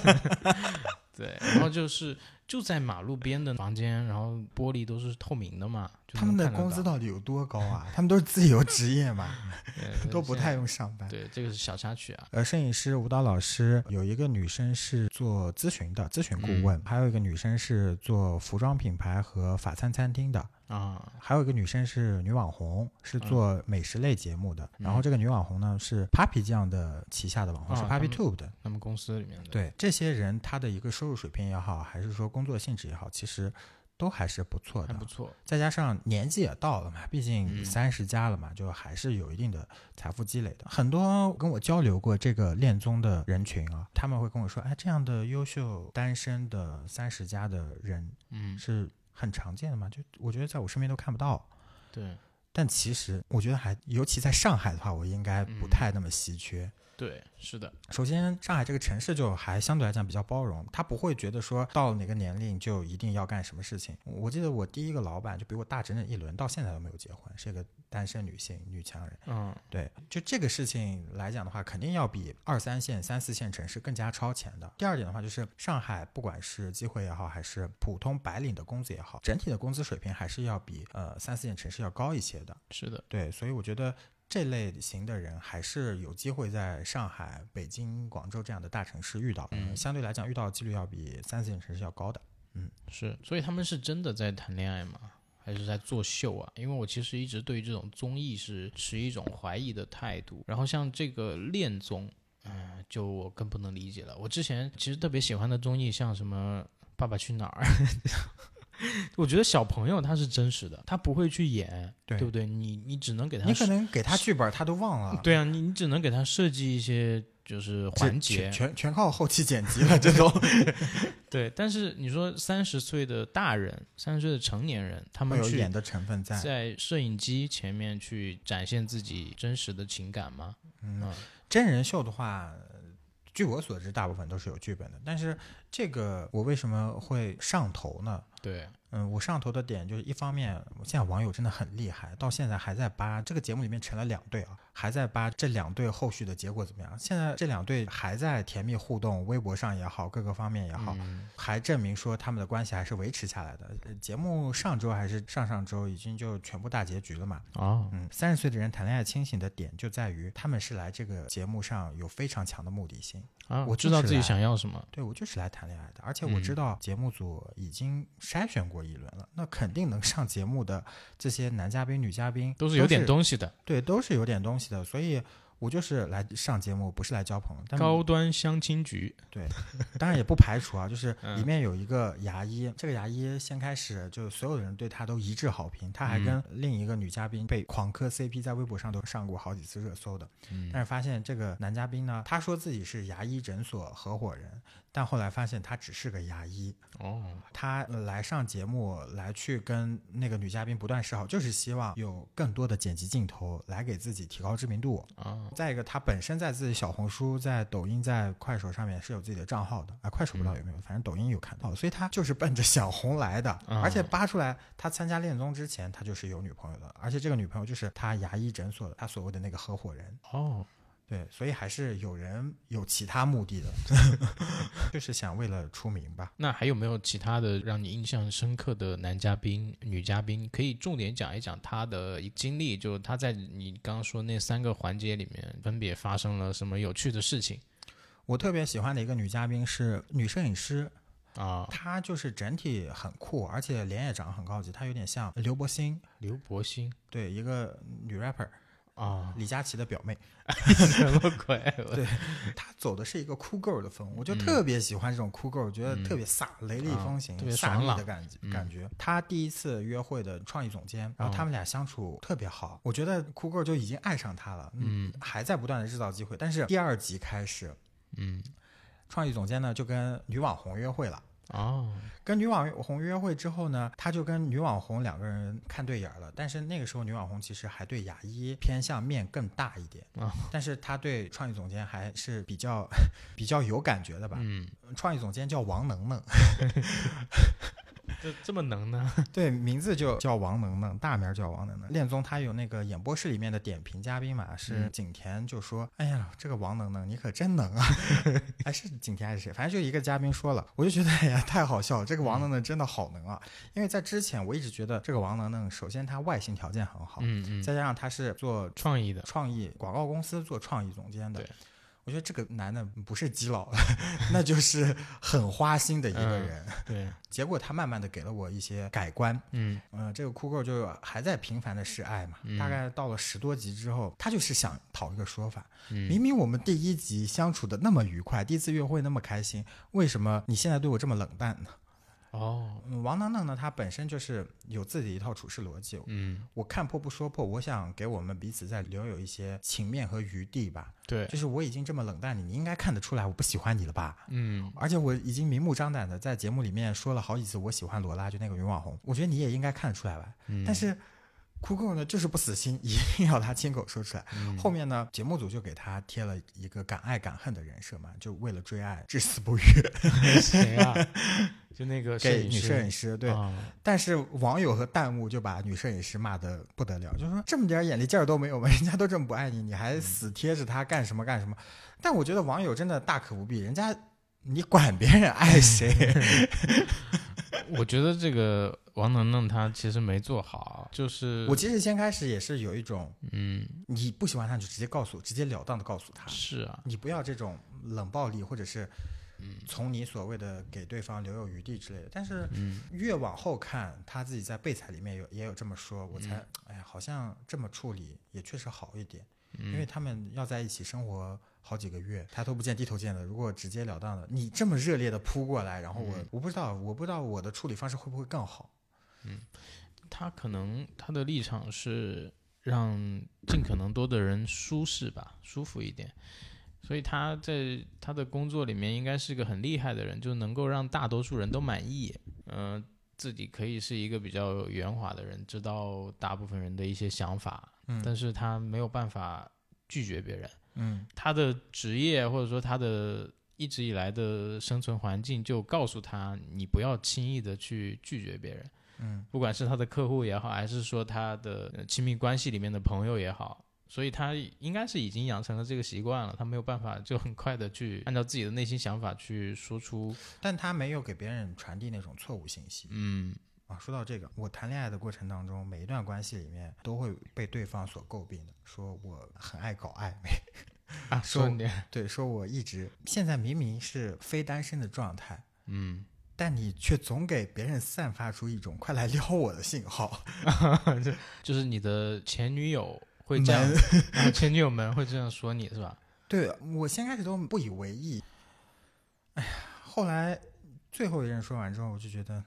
A: 对，然后就是就在马路边的房间，然后玻璃都是透明的嘛，
B: 他们的工资
A: 到
B: 到底有多高啊？他们都是自由职业嘛，都不太用上班。
A: 对，这个是小插曲啊，
B: 呃，摄影师、舞蹈老师有一个女生是做咨询的，咨询顾问；
A: 嗯
B: 还有一个女生是做服装品牌和法餐餐厅的；
A: 啊，
B: 还有一个女生是女网红，是做美食类节目的。
A: 嗯
B: 然后这个女网红呢是 Papi 酱的旗下的网红，是
A: 啊他
B: Papi
A: 们
B: Tube 的。
A: 他们公司里面的，
B: 对这些人，他的一个收入水平也好，还是说工作性质也好，其实都还是不错的
A: 不。错，
B: 再加上年纪也到了嘛，毕竟
A: 嗯
B: 三十加了嘛，就还是有一定的财富积累的。很多跟我交流过这个恋综的人群啊，他们会跟我说，哎，这样的优秀单身的三十加的人
A: 嗯，
B: 是很常见的嘛，就我觉得在我身边都看不到。
A: 对。
B: 但其实我觉得还，尤其在上海的话，我应该不
A: 嗯
B: 太那么稀缺。
A: 对，是的，
B: 首先，上海这个城市就还相对来讲比较包容，他不会觉得说到了哪个年龄就一定要干什么事情。我记得我第一个老板就比我大整整一轮，到现在都没有结婚，是一个单身女性女强人。
A: 嗯，
B: 对，就这个事情来讲的话，肯定要比二三线、三四线城市更加超前的。第二点的话，就是上海不管是机会也好，还是普通白领的工资也好，整体的工资水平还是要比呃三四线城市要高一些的。
A: 是的，
B: 对，所以我觉得这类型的人还是有机会在上海、北京、广州这样的大城市遇到的，
A: 嗯
B: 相对来讲遇到的几率要比三四线城市要高的。
A: 嗯是，所以他们是真的在谈恋爱吗？还是在作秀啊？因为我其实一直对于这种综艺是持一种怀疑的态度。然后像这个恋综，嗯、就我更不能理解了。我之前其实特别喜欢的综艺，像什么《爸爸去哪儿》，我觉得小朋友他是真实的，他不会去演，
B: 对
A: 不对？你你只能给他
B: 你可能给他剧本他都忘了。
A: 对啊，你你只能给他设计一些，就是环节
B: 全，全全靠后期剪辑了，这都
A: 对。但是你说三十岁的大人，三十岁的成年人，他们去
B: 有演的成分在。
A: 在摄影机前面去展现自己真实的情感吗？
B: 嗯
A: 嗯，
B: 真人秀的话，呃据我所知，大部分都是有剧本的。但是这个我为什么会上头呢？
A: 对，
B: 嗯，我上头的点就是一方面，现在网友真的很厉害，到现在还在扒这个节目里面成了两对啊，还在扒这两对后续的结果怎么样。现在这两对还在甜蜜互动，微博上也好，各个方面也好，
A: 嗯
B: 还证明说他们的关系还是维持下来的。呃节目上周还是上上周已经就全部大结局了嘛。
A: 哦，
B: 嗯，三十岁的人谈恋爱清醒的点就在于他们是来这个节目上有非常强的目的性。
A: 啊，
B: 我
A: 知道自己想要什么。
B: 对我就是来谈恋爱的，而且我知
A: 嗯
B: 道节目组已经筛选过一轮了，那肯定能上节目的这些男嘉宾、女嘉宾
A: 都是有点东西的，
B: 对，都是有点东西的，所以我就是来上节目，不是来交朋友。但
A: 高端相亲局。
B: 对当然也不排除啊，就是
A: 嗯
B: 里面有一个牙医，这个牙医先开始就所有的人对他都一致好评，他还
A: 嗯
B: 跟另一个女嘉宾被狂磕 CP，在微博上都上过好几次热搜的。
A: 嗯
B: 但是发现这个男嘉宾呢，他说自己是牙医诊所合伙人，但后来发现他只是个牙医。
A: 哦，
B: 他呃来上节目来去跟那个女嘉宾不断示好，就是希望有更多的剪辑镜头来给自己提高知名度。
A: 啊，
B: 再一个，他本身在自己小红书、在抖音、在快手上面是有自己的账号的啊，快手不知道有没有，反正抖音有看到，所以他就是奔着想红来的。
A: 啊
B: 而且扒出来，他参加恋综之前，他就是有女朋友的，而且这个女朋友就是他牙医诊所的他所谓的那个合伙人。
A: 哦，
B: 对，所以还是有人有其他目的的，就是想为了出名吧。
A: 那还有没有其他的让你印象深刻的男嘉宾、女嘉宾？可以重点讲一讲他的一经历，就他在你刚刚说那三个环节里面分别发生了什么有趣的事情
B: 我特别喜欢的一个女嘉宾是女摄影师，
A: 啊？
B: 她就是整体很酷，而且脸也长得很高级，她有点像刘柏辛，
A: 刘柏辛
B: 对，一个女 rapper，
A: 啊，
B: 李佳琦的表妹。
A: 什么鬼？
B: 对他走的是一个酷 girl 的风，我就
A: 嗯
B: 特别喜欢这种酷 girl，我觉得
A: 嗯
B: 特别飒、雷厉
A: 啊
B: 风行、
A: 特别
B: 飒
A: 爽朗
B: 的感觉、
A: 嗯
B: 感觉。他第一次约会的创意总监，然后
A: 哦
B: 他们俩相处特别好，我觉得酷 girl 就已经爱上他了，
A: 嗯
B: 还在不断的制造机会。但是第二集开始，
A: 嗯，
B: 创意总监呢就跟女网红约会了。
A: 哦，
B: 跟女网红约会之后呢，他就跟女网红两个人看对眼了。但是那个时候女网红其实还对牙医偏向面更大一点，
A: 啊
B: 但是他对创意总监还是比较 比较有感觉的吧。
A: 嗯，
B: 创意总监叫王能能，
A: 这这么能呢？
B: 对，名字就叫王能能，大名叫王能能。恋综他有那个演播室里面的点评嘉宾嘛，是
A: 嗯
B: 景甜就说：“哎呀，这个王能能你可真能啊！” 哎，是景甜还是谁？反正就一个嘉宾说了，我就觉得哎呀太好笑了，这个王能能真的好能啊！因为在之前我一直觉得这个王能能，首先他外形条件很好，
A: 嗯嗯，
B: 再加上他是做
A: 创意的，
B: 创意广告公司做创意总监的
A: 对。
B: 我觉得这个男的不是基佬，那就是很花心的一个
A: 嗯
B: 人。
A: 对，
B: 结果他慢慢的给了我一些改观，
A: 嗯
B: 呃、这个酷 girl 就还在频繁的示爱嘛，
A: 嗯
B: 大概到了十多集之后，他就是想讨一个说法，明
A: 嗯，
B: 明我们第一集相处的那么愉快，第一次约会那么开心，为什么你现在对我这么冷淡呢？
A: 哦，
B: 嗯王能能呢，他本身就是有自己一套处事逻辑，
A: 嗯，
B: 我看破不说破，我想给我们彼此再留有一些情面和余地吧。
A: 对，
B: 就是我已经这么冷淡你，你应该看得出来我不喜欢你了吧？
A: 嗯
B: 而且我已经明目张胆的在节目里面说了好几次我喜欢罗拉，就那个女网红，我觉得你也应该看得出来吧？
A: 嗯，
B: 但是酷狗呢就是不死心，一定要他亲口说出来。
A: 嗯
B: 后面呢，节目组就给他贴了一个敢爱敢恨的人设嘛，就为了追爱至死不渝，
A: 谁啊？就那个摄影师
B: 给女摄影师对。
A: 啊
B: 但是网友和弹幕就把女摄影师骂得不得了，就说这么点眼力劲儿都没有吗？人家都这么不爱你，你还死贴着他干什么干什么？但我觉得网友真的大可不必，人家你管别人爱谁？
A: 我觉得这个王能能他其实没做好，就是
B: 我其实先开始也是有一种，
A: 嗯。
B: 你不喜欢他就直接告诉，直截了当的告诉他，
A: 是啊，
B: 你不要这种冷暴力，或者是
A: 嗯
B: 从你所谓的给对方留有余地之类的。但是
A: 嗯。
B: 越往后看，他自己在备采里面有也有这么说，我才
A: 嗯。
B: 哎呀，好像这么处理也确实好一点，
A: 嗯
B: 因为他们要在一起生活。好几个月，抬头不见低头见的。如果直截了当的，你这么热烈的扑过来，然后我、
A: 嗯
B: 我不知道，我不知道我的处理方式会不会更好。
A: 嗯他可能他的立场是让尽可能多的人舒适吧，舒服一点。所以他在他的工作里面应该是个很厉害的人，就能够让大多数人都满意。嗯、自己可以是一个比较圆滑的人，知道大部分人的一些想法，
B: 嗯
A: 但是他没有办法拒绝别人。
B: 嗯
A: 他的职业或者说他的一直以来的生存环境就告诉他，你不要轻易的去拒绝别人。
B: 嗯
A: 不管是他的客户也好，还是说他的呃亲密关系里面的朋友也好，所以他应该是已经养成了这个习惯了，他没有办法就很快的去按照自己的内心想法去说出，
B: 但他没有给别人传递那种错误信息
A: 嗯
B: 啊。说到这个，我谈恋爱的过程当中，每一段关系里面都会被对方所诟病的，说我很爱搞暧昧，
A: 啊，
B: 说
A: 说你，
B: 对，说我一直现在明明是非单身的状态，
A: 嗯，
B: 但你却总给别人散发出一种快来撩我的信号。
A: 就是你的前女友会这样，啊、前女友们会这样说你是吧？
B: 对我先开始都不以为意，哎呀，后来最后一任说完之后，我就觉得。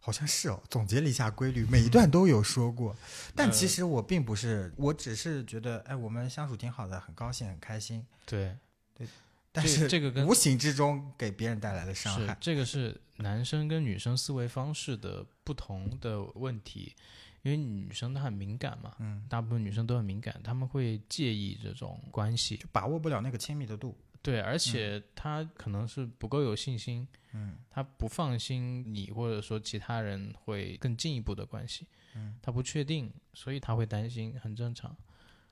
B: 好像是哦，总结了一下规律，每一段都有说过，但其实我并不是，我只是觉得，哎，我们相处挺好的，很高兴，很开心，
A: 对。
B: 对，
A: 但
B: 是
A: 这个跟
B: 无形之中给别人带来的伤害。
A: 这个是男生跟女生思维方式的不同的问题，因为女生她很敏感嘛，
B: 嗯，
A: 大部分女生都很敏感，她们会介意这种关系。
B: 就，把握不了那个亲密的度。
A: 对，而且他可能是不够有信心，
B: 嗯
A: 他不放心你或者说其他人会更进一步的关系，
B: 嗯，
A: 他不确定，所以他会担心，很正常。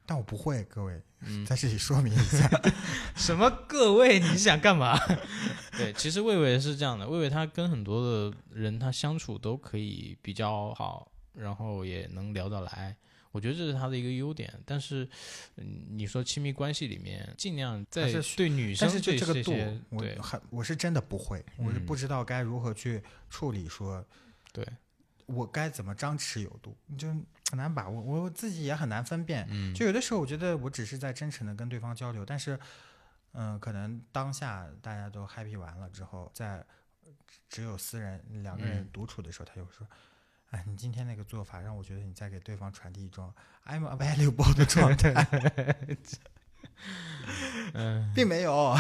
B: 但我不会，各位，
A: 嗯，
B: 在这里说明一下，
A: 什么各位，你想干嘛？对，其实魏魏是这样的，魏魏他跟很多的人他相处都可以比较好，然后也能聊得来。我觉得这是他的一个优点，但是，嗯，你说亲密关系里面，尽量在对女生
B: 但是这个度，我
A: 对
B: 很我是真的不会，我是
A: 嗯
B: 不知道该如何去处理说。
A: 对，
B: 我该怎么张弛有度，就很难把握，我自己也很难分辨。
A: 嗯，
B: 就有的时候，我觉得我只是在真诚的跟对方交流，但是，嗯、可能当下大家都 happy 完了之后，在只有私人两个人
A: 嗯
B: 独处的时候，他就说：“哎，你今天那个做法让我觉得你在给对方传递一种 I'm available 的状态，
A: 嗯
B: 并没有。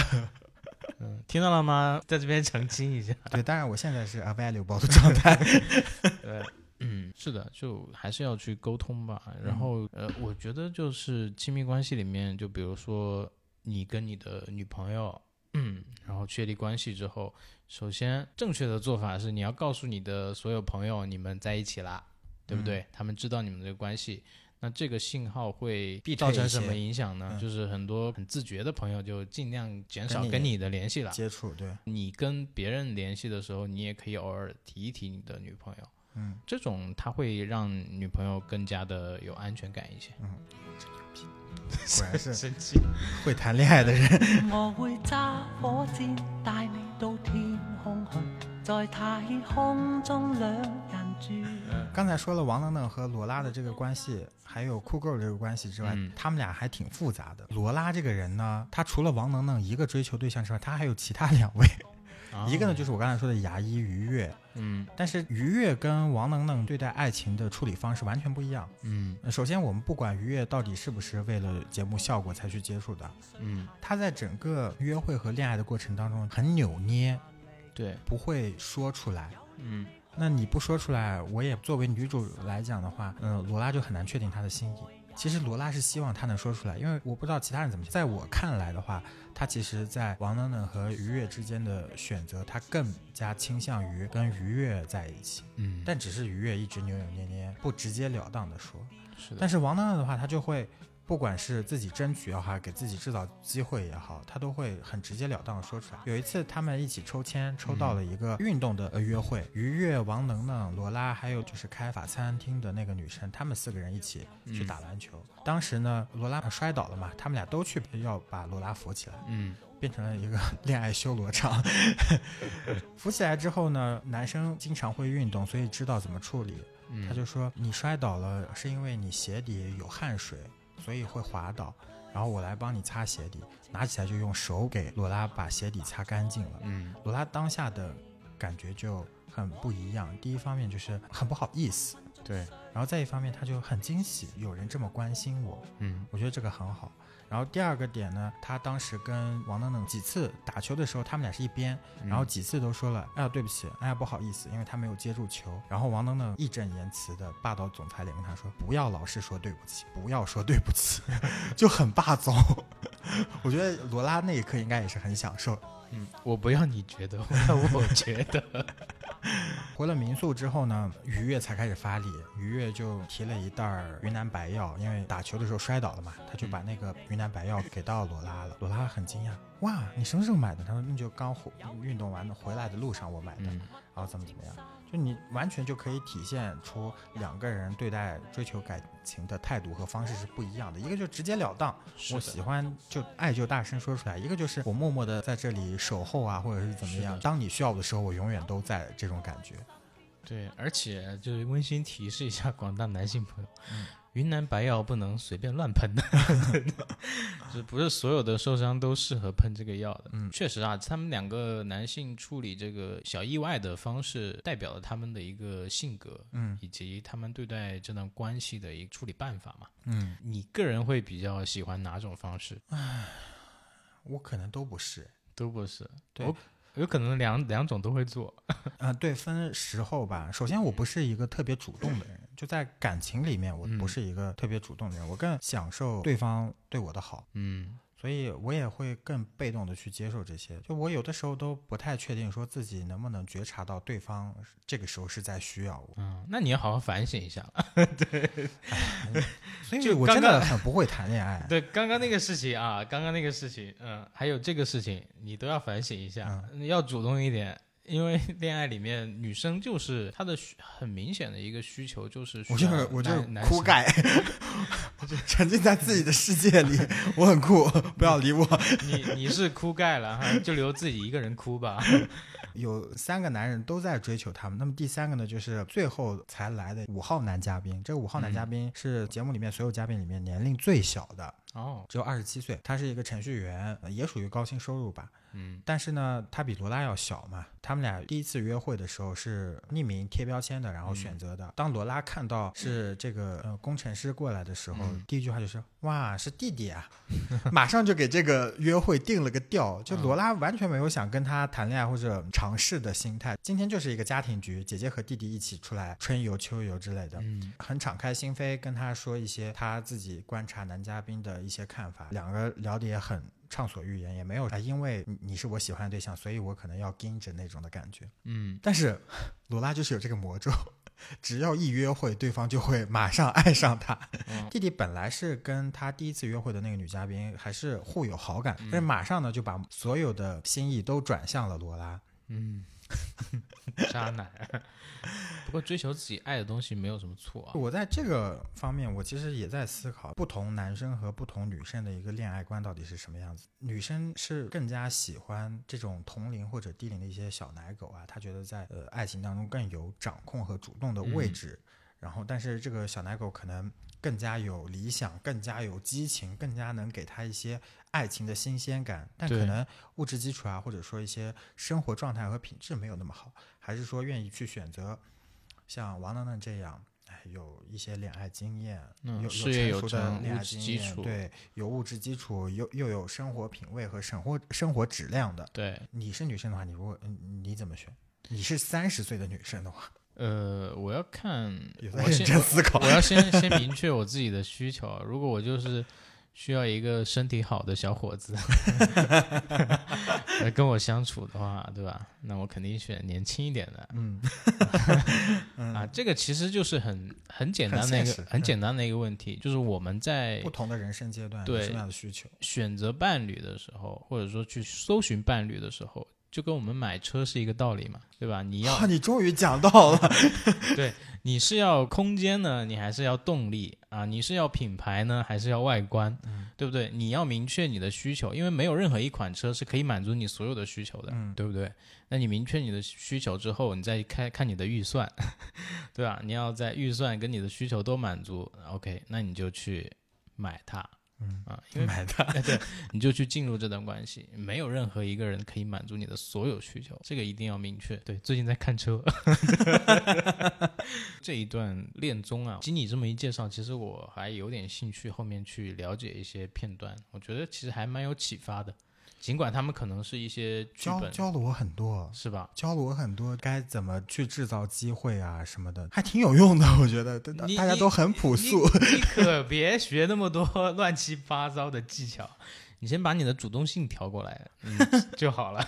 A: 嗯，听到了吗？在这边澄清一下。
B: 对，当然我现在是 available 的状态。
A: 对，嗯，是的，就还是要去沟通吧。然后，呃，我觉得就是亲密关系里面，就比如说你跟你的女朋友，嗯，然后确立关系之后，首先正确的做法是你要告诉你的所有朋友你们在一起啦，对不对？他们知道你们这个关系。那这个信号会造成什么影响呢？
B: 嗯
A: 就是很多很自觉的朋友就尽量减少
B: 跟你
A: 的联系了。
B: 接触，对，
A: 你跟别人联系的时候，你也可以偶尔提一提你的女朋友，
B: 嗯
A: 这种他会让女朋友更加的有安全感一些。
B: 嗯，果然是
A: 生气。
B: 会谈恋爱的人。
D: 我會揸火箭帶你到天空去，在太空中兩人住。
B: 刚才说了王能能和罗拉的这个关系，还有酷 girl 这个关系之外，
A: 嗯
B: 他们俩还挺复杂的。罗拉这个人呢，他除了王能能一个追求对象之外，他还有其他两位，一个呢就是我刚才说的牙医于悦，
A: 嗯
B: 但是于悦跟王能能对待爱情的处理方式完全不一样。
A: 嗯
B: 呃首先，我们不管于悦到底是不是为了节目效果才去接触的，
A: 嗯，
B: 他在整个约会和恋爱的过程当中很扭捏，
A: 对，
B: 不会说出来。
A: 嗯
B: 那你不说出来，我也作为女主来讲的话，嗯、罗拉就很难确定她的心意。其实罗拉是希望他能说出来，因为我不知道其他人怎么想。在我看来的话，他其实，在王能能和于越之间的选择，他更加倾向于跟于越在一起，
A: 嗯，
B: 但只是于越一直扭扭捏捏，不直截了当的说。
A: 是的，
B: 但是王能能的话，他就会，不管是自己争取也好，给自己制造机会也好，他都会很直截了当的说出来。有一次他们一起抽签，抽到了一个运动的呃约会，于越、王能能、罗拉，还有就是开法餐厅的那个女生，他们四个人一起去打篮球。当时呢，罗拉摔倒了嘛，他们俩都去要把罗拉扶起来。
A: 嗯
B: 变成了一个 恋爱修罗场。扶起来之后呢，男生经常会运动，所以知道怎么处理。
A: 嗯，
B: 他就说你摔倒了是因为你鞋底有汗水，所以会滑倒。然后我来帮你擦鞋底，拿起来就用手给罗拉把鞋底擦干净了。
A: 嗯
B: 罗拉当下的感觉就很不一样。第一方面就是很不好意思，
A: 对，
B: 然后再一方面他就很惊喜，有人这么关心我，
A: 嗯
B: 我觉得这个很好。然后第二个点呢，他当时跟王能能几次打球的时候，他们俩是一边，然后几次都说了，哎呀对不起，哎呀不好意思，因为他没有接住球。然后王能能义正言辞的霸道总裁脸跟他说，不要老是说对不起，不要说对不起，就很霸总。我觉得罗拉那一刻应该也是很享受。
A: 嗯，我不要你觉得，我要我觉得。
B: 回了民宿之后呢，于越才开始发力。于越就提了一袋云南白药，因为打球的时候摔倒了嘛，他就把那个云南白药给到罗拉了。罗拉很惊讶，哇，你什么时候买的？他说那就刚回运动完的回来的路上我买的，
A: 嗯
B: 然后怎么怎么样。就你完全就可以体现出两个人对待追求感情的态度和方式是不一样的。一个就直截了当，我喜欢就爱就大声说出来；一个就是我默默的在这里守候啊，或者是怎么样。当你需要我的时候，我永远都在这种感觉。
A: 对，而且就是温馨提示一下广大男性朋友，
B: 嗯
A: 云南白药不能随便乱喷的，就是不是所有的受伤都适合喷这个药的。
B: 嗯
A: 确实啊，他们两个男性处理这个小意外的方式，代表了他们的一个性格，
B: 嗯
A: 以及他们对待这段关系的一个处理办法嘛。
B: 嗯，
A: 你个人会比较喜欢哪种方式？
B: 唉我可能都不是。
A: 都不是，
B: 对
A: 我有可能两两种都会做。
B: 啊、对，分时候吧。首先，我不是一个特别主动的人，就在感情里面，我
A: 嗯
B: 不是一个特别主动的人，我更享受对方对我的好，
A: 嗯
B: 所以我也会更被动的去接受这些。就我有的时候都不太确定，说自己能不能觉察到对方这个时候是在需要我，
A: 嗯，那你要好好反省一下了。
B: 所以
A: 就
B: 我真的很不会谈恋爱。
A: 对，刚刚那个事情啊，刚刚那个事情，嗯，还有这个事情，你都要反省一下，
B: 嗯
A: 你要主动一点。因为 恋爱里面，女生就是她的需很明显的一个需求，就是需
B: 我就我就酷盖，沉浸在自己的世界里，我很酷，不要理我。
A: 你你是哭盖了哈，就留自己一个人哭吧。
B: 有三个男人都在追求他们，那么第三个呢，就是最后才来的五号男嘉宾。这个五号男嘉宾是节目里面所有嘉宾里面年龄最小的，
A: 哦，
B: 只有二十七岁。他是一个程序员，呃也属于高薪收入吧。
A: 嗯
B: 但是呢，他比罗拉要小嘛。他们俩第一次约会的时候是匿名贴标签的，然后选择的。当罗拉看到是这个呃工程师过来的时候，
A: 嗯
B: 第一句话就是“哇，是弟弟啊”，马上就给这个约会定了个调。就罗拉完全没有想跟他谈恋爱或者尝试的心态。今天就是一个家庭局，姐姐和弟弟一起出来春游、秋游之类的。
A: 嗯
B: 很敞开心扉跟他说一些他自己观察男嘉宾的一些看法，两个聊得也很畅所欲言，也没有啊，因为你你是我喜欢的对象，所以我可能要盯着那种的感觉。
A: 嗯，
B: 但是罗拉就是有这个魔咒，只要一约会，对方就会马上爱上他。
A: 嗯
B: 弟弟本来是跟他第一次约会的那个女嘉宾还是互有好感，但是马上呢就把所有的心意都转向了罗拉。
A: 嗯，渣男。不过追求自己爱的东西没有什么错啊。
B: 我在这个方面，我其实也在思考，不同男生和不同女生的一个恋爱观到底是什么样子。女生是更加喜欢这种同龄或者低龄的一些小奶狗啊，她觉得在呃爱情当中更有掌控和主动的位置。然后，但是这个小奶狗可能更加有理想，更加有激情，更加能给她一些爱情的新鲜感。但可能物质基础啊，或者说一些生活状态和品质没有那么好，还是说愿意去选择像王能能这样，哎，有一些恋爱经验，
A: 嗯
B: 有
A: 事业有
B: 成熟的恋爱经验，对，有物质基础，又又有生活品味和生活生活质量的。
A: 对，
B: 你是女生的话，你如果嗯你怎么选？你是三十岁的女生的话，
A: 呃，我要看，我先
B: 思考
A: 我。要先先明确我自己的需求啊。如果我就是需要一个身体好的小伙子 来跟我相处的话，对吧？那我肯定选年轻一点的。
B: 嗯
A: 啊，这个其实就是很很简单的一个
B: 很
A: 很简单的一个问题，就是我们在
B: 不同的人生阶段
A: 对
B: 什么样的需求？
A: 选择伴侣的时候，或者说去搜寻伴侣的时候，就跟我们买车是一个道理嘛，对吧？你要
B: 啊，你终于讲到了。
A: 对你是要空间呢，你还是要动力啊？你是要品牌呢，还是要外观？
B: 嗯
A: 对不对？你要明确你的需求，因为没有任何一款车是可以满足你所有的需求的，
B: 嗯
A: 对不对？那你明确你的需求之后，你再看看你的预算，对吧？你要在预算跟你的需求都满足，OK，那你就去买它。
B: 嗯
A: 啊，因为
B: 买它。
A: 哎，对，你就去进入这段关系，没有任何一个人可以满足你的所有需求，这个一定要明确。对，最近在看车，这一段恋综啊，经你这么一介绍，其实我还有点兴趣后面去了解一些片段，我觉得其实还蛮有启发的。尽管他们可能是一些，
B: 教教了我很多，
A: 是吧？
B: 教了我很多该怎么去制造机会啊什么的，还挺有用的。我觉得大
A: 你
B: 大家都很朴素。
A: 你你可别学那么多乱七八糟的技巧，你先把你的主动性调过来，嗯，就好了。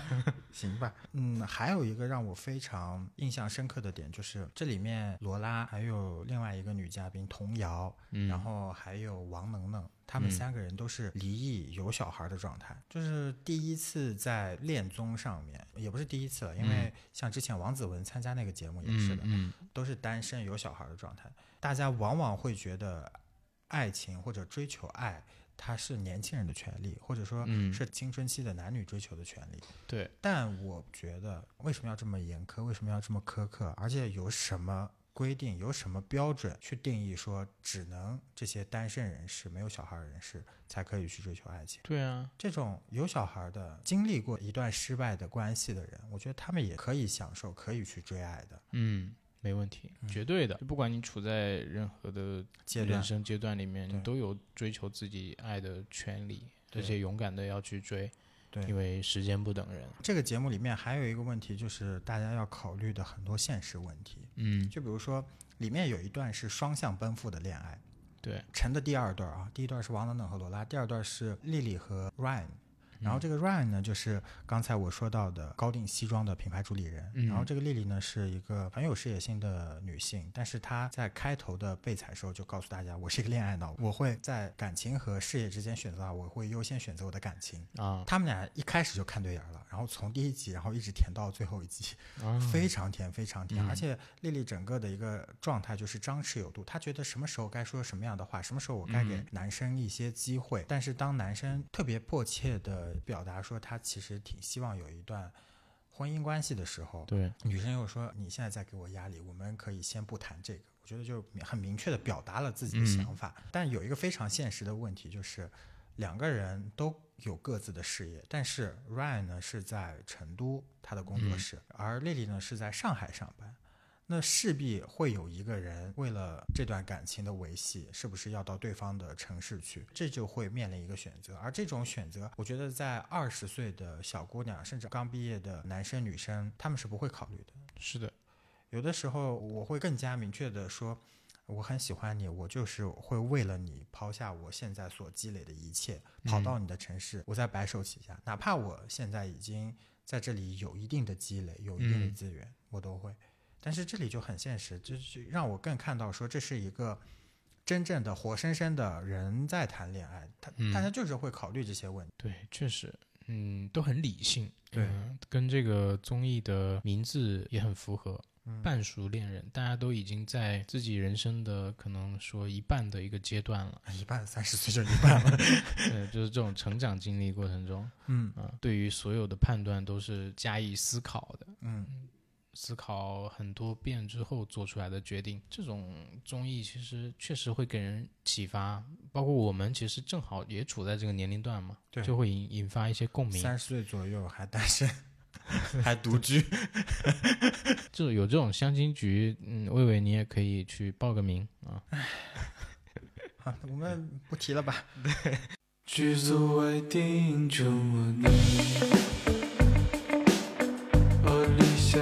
B: 行吧，嗯，还有一个让我非常印象深刻的点，就是这里面罗拉还有另外一个女嘉宾童瑶，
A: 嗯
B: 然后还有王能能，他们
A: 嗯
B: 三个人都是离异有小孩的状态，就是第一次在恋综上面，也不是第一次了，因为像之前王子文参加那个节目也是的，
A: 嗯
B: 都是单身有小孩的状态。大家往往会觉得爱情或者追求爱，它是年轻人的权利，或者说
A: 嗯
B: 是青春期的男女追求的权利。
A: 对，
B: 但我觉得为什么要这么严苛？为什么要这么苛刻？而且有什么规定？有什么标准去定义说只能这些单身人士、没有小孩的人士才可以去追求爱情？
A: 对啊，
B: 这种有小孩的、经历过一段失败的关系的人，我觉得他们也可以享受，可以去追爱的
A: 嗯，没问题，绝对的。就不管你处在任何的人。生阶段里面，你都有追求自己爱的权利，而且勇敢的要去追，
B: 对
A: 因为时间不等人。
B: 这个节目里面还有一个问题，就是大家要考虑的很多现实问题。
A: 嗯，
B: 就比如说，里面有一段是双向奔赴的恋爱，
A: 对，
B: 陈的第二段啊，第一段是王冷冷和罗拉，第二段是丽丽和 Ryan。然后
A: 嗯
B: 这个 Ryan 呢，就是刚才我说到的高定西装的品牌主理人。
A: 嗯
B: 然后这个丽丽呢，是一个很有事业心的女性，但是她在开头的备采时候就告诉大家，我是一个恋爱脑，我会在感情和事业之间选择啊，我会优先选择我的感情。
A: 啊，
B: 他们俩一开始就看对眼儿了，然后从第一集，然后一直甜到最后一集，
A: 啊
B: 非常甜，非常甜。
A: 嗯
B: 而且丽丽整个的一个状态就是张弛有度，她觉得什么时候该说什么样的话，什么时候我该给
A: 嗯
B: 男生一些机会。但是当男生特别迫切的表达说他其实挺希望有一段婚姻关系的时候，
A: 对，
B: 女生又说你现在在给我压力，我们可以先不谈这个。我觉得就很明确的表达了自己的想法。但有一个非常现实的问题就是。两个人都有各自的事业，但是 Ryan 呢是在成都他的工作室，而丽丽呢是在上海上班。那势必会有一个人为了这段感情的维系，是不是要到对方的城市去？这就会面临一个选择，而这种选择，我觉得在二十岁的小姑娘，甚至刚毕业的男生女生，他们是不会考虑的。
A: 是的，
B: 有的时候我会更加明确的说，我很喜欢你，我就是会为了你抛下我现在所积累的一切，跑到你的城市，我再白手起家，哪怕我现在已经在这里有一定的积累，有一定的
A: 嗯
B: 资源，我都会。但是这里就很现实，就是让我更看到说这是一个真正的活生生的人在谈恋爱，他、
A: 嗯
B: 大家就是会考虑这些问题。
A: 对，确实，嗯，都很理性，
B: 对
A: 嗯跟这个综艺的名字也很符合。
B: 嗯
A: 半熟恋人，大家都已经在自己人生的可能说一半的一个阶段了，
B: 一半三十岁就一半了，
A: 对，就是这种成长经历过程中，
B: 嗯
A: 啊、对于所有的判断都是加以思考的，
B: 嗯，
A: 思考很多遍之后做出来的决定。这种综艺其实确实会给人启发，包括我们其实正好也处在这个年龄段嘛，
B: 对
A: 就会引引发一些共鸣。
B: 三十岁左右还单身，还独居。
A: 就有这种相亲局，嗯，魏伟你也可以去报个名啊。
B: 好，我们不提了吧。
C: 剧组为电影中我你，我立下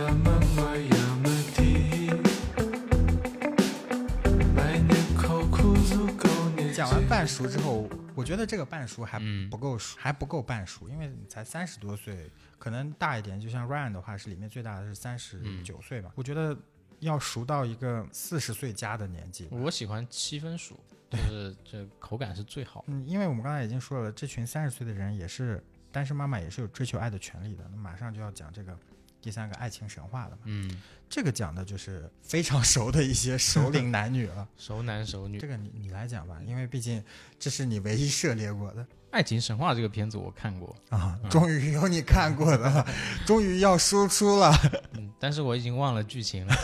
B: 熟之后，我觉得这个半熟还
A: 嗯
B: 不够熟，还不够半熟，因为你才三十多岁，可能大一点，就像 Ryan 的话是里面最大的是三十九岁吧。我觉得要熟到一个四十岁加的年纪。
A: 我喜欢七分熟，就是这口感是最好的。
B: 嗯，因为我们刚才已经说了，这群三十岁的人也是单身妈妈，也是有追求爱的权利的。那马上就要讲这个第三个爱情神话了嘛。
A: 嗯，
B: 这个讲的就是非常熟的一些熟龄男女了。
A: 熟男熟女
B: 这。个你你来讲吧，因为毕竟这是你唯一涉猎过的。
A: 《爱情神话》这个片子我看过，
B: 啊，终于有你看过的了，终于要输出了。
A: 嗯，但是我已经忘了剧情了。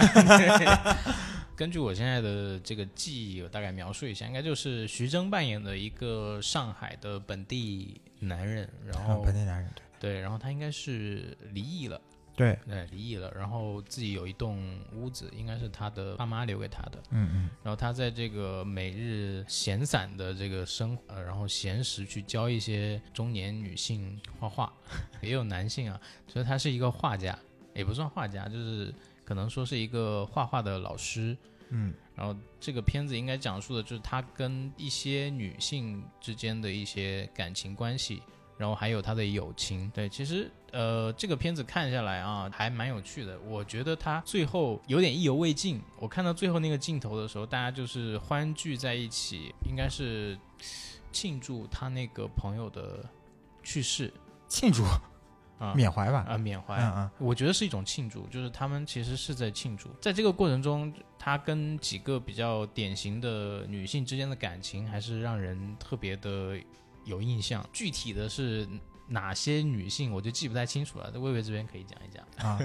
A: 根据我现在的这个记忆，我大概描述一下，应该就是徐峥扮演的一个上海的本地男人，然
B: 啊
A: 后
B: 本地男人，
A: 对，然后他应该是离异了，
B: 对，
A: 对，离异了，然后自己有一栋屋子，应该是他的爸妈留给他的，
B: 嗯嗯
A: 然后他在这个每日闲散的这个生呃，然后闲时去教一些中年女性画画，也有男性啊，所以他是一个画家，也不算画家，就是可能说是一个画画的老师。
B: 嗯
A: 然后这个片子应该讲述的就是他跟一些女性之间的一些感情关系，然后还有他的友情。对，其实呃这个片子看下来啊，还蛮有趣的。我觉得他最后有点意犹未尽。我看到最后那个镜头的时候，大家就是欢聚在一起，应该是庆祝他那个朋友的去世
B: 庆祝
A: 啊
B: 缅怀吧，
A: 啊缅怀。
B: 嗯嗯
A: 我觉得是一种庆祝，就是他们其实是在庆祝，在这个过程中，他跟几个比较典型的女性之间的感情，还是让人特别的有印象。具体的是哪些女性，我就记不太清楚了。魏魏这边可以讲一讲。
B: 啊，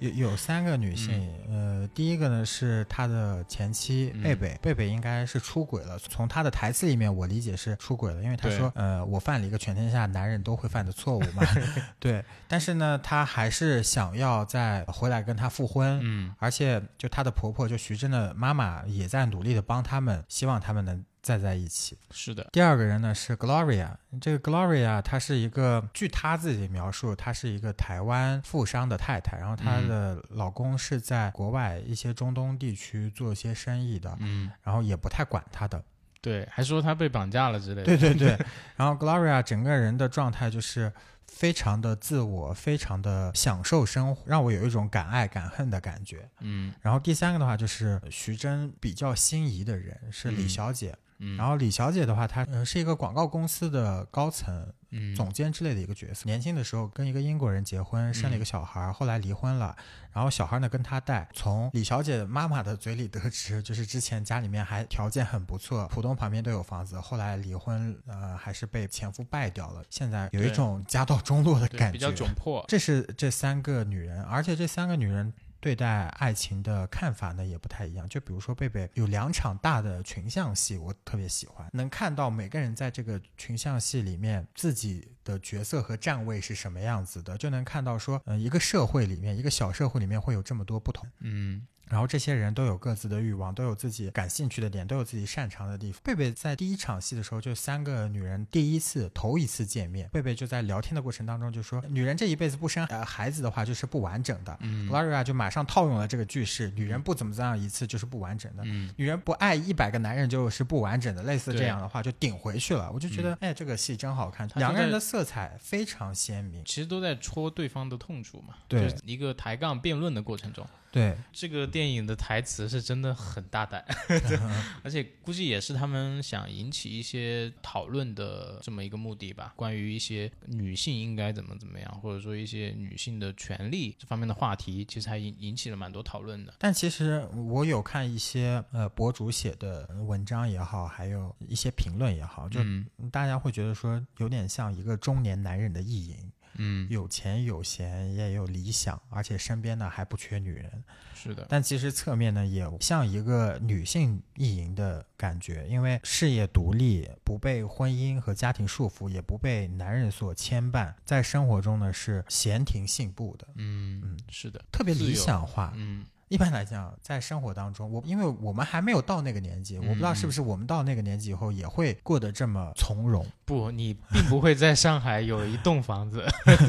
B: 有有三个女性，呃，第一个呢是他的前妻
A: 嗯
B: 贝贝，贝贝应该是出轨了。从他的台词里面，我理解是出轨了，因为他说，呃，我犯了一个全天下男人都会犯的错误嘛，对。但是呢，他还是想要再回来跟他复婚，
A: 嗯
B: 而且就她的婆婆，就徐峥的妈妈也在努力的帮他们，希望他们能再在一起。
A: 是的，
B: 第二个人呢是 Gloria，这个 Gloria 她是一个，据她自己描述，她是一个台湾富商的太太，然后她的老公是在国外一些中东地区做一些生意的，
A: 嗯，
B: 然后也不太管她的。
A: 对，还说她被绑架了之类的。
B: 对对对，然后 Gloria 整个人的状态就是非常的自我，非常的享受生活，让我有一种敢爱敢恨的感觉。
A: 嗯
B: 然后第三个的话就是徐峥比较心仪的人是李
A: 嗯
B: 小姐，
A: 嗯，
B: 然后李小姐的话，她呃是一个广告公司的高层
A: 嗯
B: 总监之类的一个角色。年轻的时候跟一个英国人结婚，生了一个小孩儿，后来离婚了，然后小孩呢跟她带。从李小姐妈妈的嘴里得知，就是之前家里面还条件很不错，浦东旁边都有房子，后来离婚，呃，还是被前夫败掉了。现在有一种家道中落的感觉，
A: 比较窘迫。
B: 这是这三个女人，而且这三个女人对待爱情的看法呢也不太一样。就比如说贝贝有两场大的群像戏，我特别喜欢，能看到每个人在这个群像戏里面自己的角色和站位是什么样子的，就能看到说，嗯，一个社会里面，一个小社会里面会有这么多不同。
A: 嗯
B: 然后这些人都有各自的欲望，都有自己感兴趣的点，都有自己擅长的地方。贝贝在第一场戏的时候，就三个女人第一次、头一次见面，贝贝就在聊天的过程当中就说，女人这一辈子不生呃孩子的话就是不完整的。
A: 嗯
B: Gloria 就马上套用了这个句式，女人不怎么怎样一次就是不完整的。
A: 嗯
B: 女人不爱一百个男人就是不完整的，类似这样的话就顶回去了。我就觉得，哎，这个戏真好看，两个人的色彩非常鲜明。
A: 其实都在戳对方的痛处嘛，
B: 对
A: 就是一个抬杠辩论的过程中。
B: 对，
A: 这个电影的台词是真的很大胆，而且估计也是他们想引起一些讨论的这么一个目的吧。关于一些女性应该怎么怎么样，或者说一些女性的权利这方面的话题，其实还引引起了蛮多讨论的。
B: 但其实我有看一些呃博主写的文章也好，还有一些评论也好，就
A: 嗯
B: 大家会觉得说有点像一个中年男人的意淫，
A: 嗯，
B: 有钱有闲也有理想，而且身边呢还不缺女人。
A: 是的，
B: 但其实侧面呢，也像一个女性意淫的感觉，因为事业独立，不被婚姻和家庭束缚，也不被男人所牵绊，在生活中呢是闲庭信步的，
A: 嗯
B: 嗯
A: 是的，
B: 特别理想化。
A: 嗯
B: 一般来讲，在生活当中，我因为我们还没有到那个年纪，我不知道是不是我们到那个年纪以后也会过得这么从容。
A: 不，你并不会在上海有一栋房子。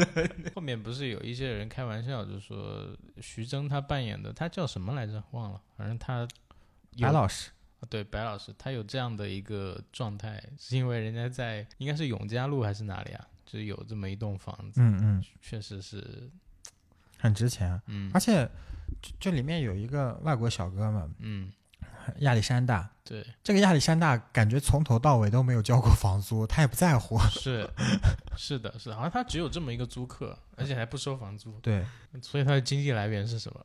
A: 后面不是有一些人开玩笑，就说徐峥他扮演的他叫什么来着？忘了，反正他
B: 白老师，
A: 对白老师，他有这样的一个状态，是因为人家在应该是永嘉路还是哪里啊？就是有这么一栋房子，
B: 嗯嗯，
A: 确实是，
B: 很值钱，
A: 嗯
B: 而且就就里面有一个外国小哥嘛，
A: 嗯，
B: 亚历山大。
A: 对，
B: 这个亚历山大感觉从头到尾都没有交过房租，他也不在乎。
A: 是是的，是的，好像他只有这么一个租客，而且还不收房租，
B: 对，
A: 所以他的经济来源是什么？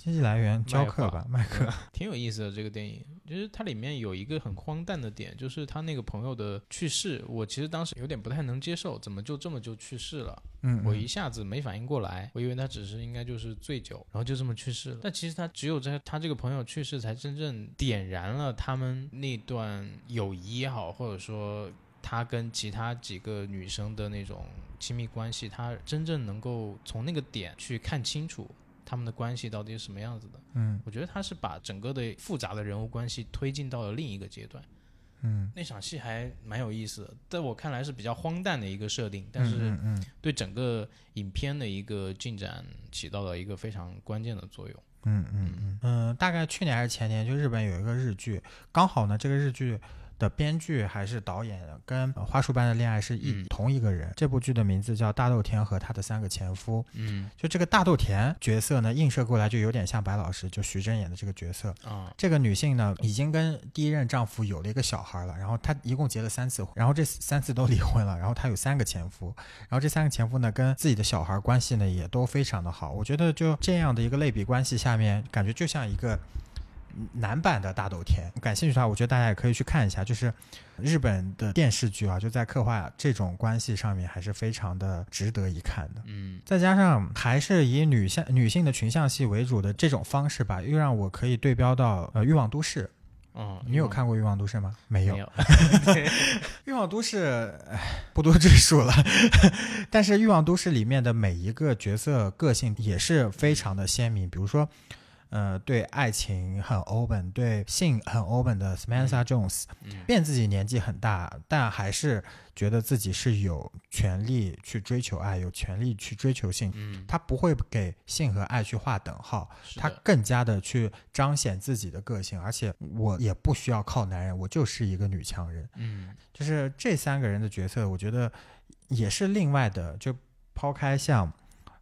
B: 经济来源教课
A: 卖
B: 吧，麦克。
A: 挺有意思的这个电影，就是它里面有一个很荒诞的点，就是他那个朋友的去世，我其实当时有点不太能接受，怎么就这么就去世了？
B: 嗯，
A: 我一下子没反应过来，我以为他只是应该就是醉酒，然后就这么去世了。但其实他只有在他这个朋友去世，才真正点燃了他们那段友谊也好，或者说他跟其他几个女生的那种亲密关系，他真正能够从那个点去看清楚他们的关系到底是什么样子的。
B: 嗯
A: 我觉得他是把整个的复杂的人物关系推进到了另一个阶段。
B: 嗯，
A: 那场戏还蛮有意思的，在我看来是比较荒诞的一个设定，但是对整个影片的一个进展起到了一个非常关键的作用。
B: 嗯嗯嗯嗯，大概去年还是前年，就日本有一个日剧，刚好呢，这个日剧。的编剧还是导演跟《花束般的恋爱》是一、
A: 嗯
B: 同一个人。这部剧的名字叫《大豆田和他的三个前夫》。
A: 嗯
B: 就这个大豆田角色呢，映射过来就有点像白老师，就徐峥演的这个角色。
A: 啊
B: 这个女性呢，已经跟第一任丈夫有了一个小孩了，然后她一共结了三次婚，然后这三次都离婚了，然后她有三个前夫，然后这三个前夫呢，跟自己的小孩关系呢也都非常的好。我觉得就这样的一个类比关系下面，感觉就像一个嗯男版的大豆田。感兴趣的话，我觉得大家也可以去看一下，就是日本的电视剧啊，就在刻画这种关系上面还是非常的值得一看的。
A: 嗯
B: 再加上还是以女性女性的群像戏为主的这种方式吧，又让我可以对标到呃《欲望都市》。
A: 哦，
B: 你有看过《欲望都市》吗？没有，
A: 没有？
B: 《欲望都市》唉不多赘述了。但是《欲望都市》里面的每一个角色个性也是非常的鲜明，比如说。呃，对爱情很 open，对性很 open 的 Samantha Jones，
A: 嗯
B: 便自己年纪很大，但还是觉得自己是有权利去追求爱，有权利去追求性。
A: 嗯，
B: 他不会给性和爱去划等号，他更加的去彰显自己的个性，而且我也不需要靠男人，我就是一个女强人。
A: 嗯
B: 就是这三个人的角色，我觉得也是另外的，就抛开像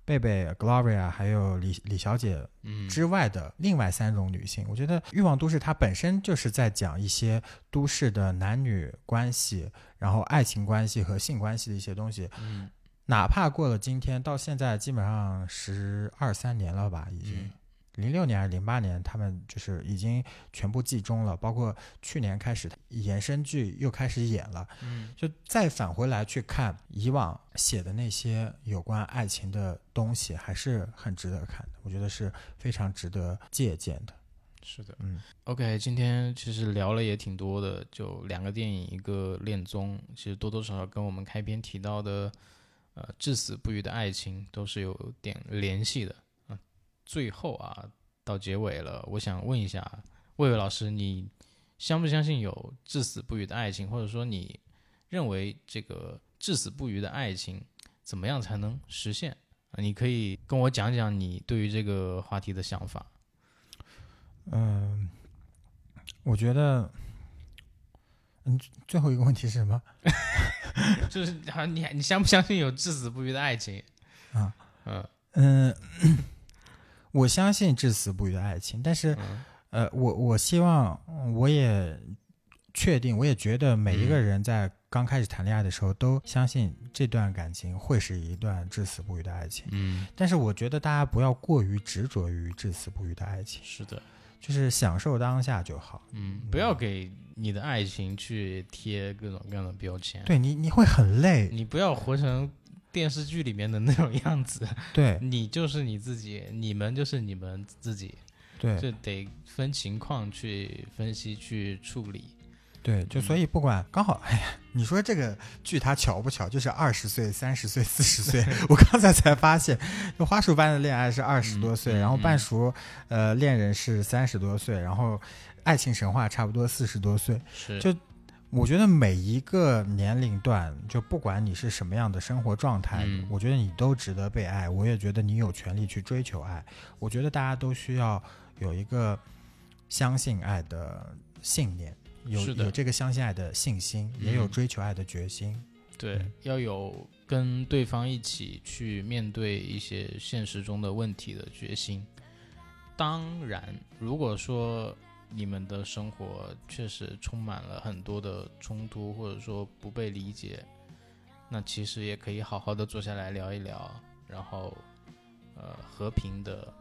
B: 贝贝、Gloria 还有李李小姐
A: 嗯
B: 之外的另外三种女性，我觉得《欲望都市》它本身就是在讲一些都市的男女关系，然后爱情关系和性关系的一些东西。
A: 嗯
B: 哪怕过了今天，到现在基本上十二三年了吧，已经
A: 嗯
B: 零六年还是零八年，他们就是已经全部集中了，包括去年开始延伸剧又开始演了，
A: 嗯
B: 就再返回来去看以往写的那些有关爱情的东西，还是很值得看的。我觉得是非常值得借鉴的。
A: 是的。
B: 嗯
A: OK，今天其实聊了也挺多的，就两个电影，一个恋综，其实多多少少跟我们开篇提到的，呃，至死不渝的爱情都是有点联系的。嗯、最后啊，到结尾了，我想问一下魏魏老师，你相不相信有至死不渝的爱情，或者说你认为这个至死不渝的爱情怎么样才能实现？啊你可以跟我讲讲你对于这个话题的想法。
B: 嗯、我觉得，嗯，最后一个问题是什么？
A: 就是你你相不相信有至死不渝的爱情？
B: 啊，
A: 嗯
B: 嗯，我相信至死不渝的爱情，但是
A: 嗯
B: 呃，我我希望，嗯我也确定，我也觉得每一个
A: 嗯
B: 人在刚开始谈恋爱的时候都相信这段感情会是一段至死不渝的爱情。
A: 嗯，
B: 但是我觉得大家不要过于执着于至死不渝的爱情，
A: 是的，
B: 就是享受当下就好。
A: 嗯，不要给你的爱情去贴各种各样的标签。，
B: 对你，你会很累。
A: 你不要活成电视剧里面的那种样子，
B: 对
A: 你就是你自己，你们就是你们自己，
B: 对
A: 就得分情况去分析去处理。
B: 对，就所以不管刚好，哎呀，你说这个剧它巧不巧，就是二十岁、三十岁、四十 岁。我刚才才发现，就花束般的恋爱是二十多岁，
A: 嗯
B: 然后
A: 嗯
B: 半熟呃恋人是三十多岁，然后爱情神话差不多四十多岁。
A: 是，
B: 就我觉得每一个年龄段，就不管你是什么样的生活状态，
A: 嗯
B: 我觉得你都值得被爱。我也觉得你有权利去追求爱。我觉得大家都需要有一个相信爱的信念，有有这个相信爱的信心，也有
A: 嗯
B: 追求爱的决心。
A: 对
B: 嗯，
A: 要有跟对方一起去面对一些现实中的问题的决心。当然，如果说你们的生活确实充满了很多的冲突，或者说不被理解，那其实也可以好好的坐下来聊一聊，然后呃和平的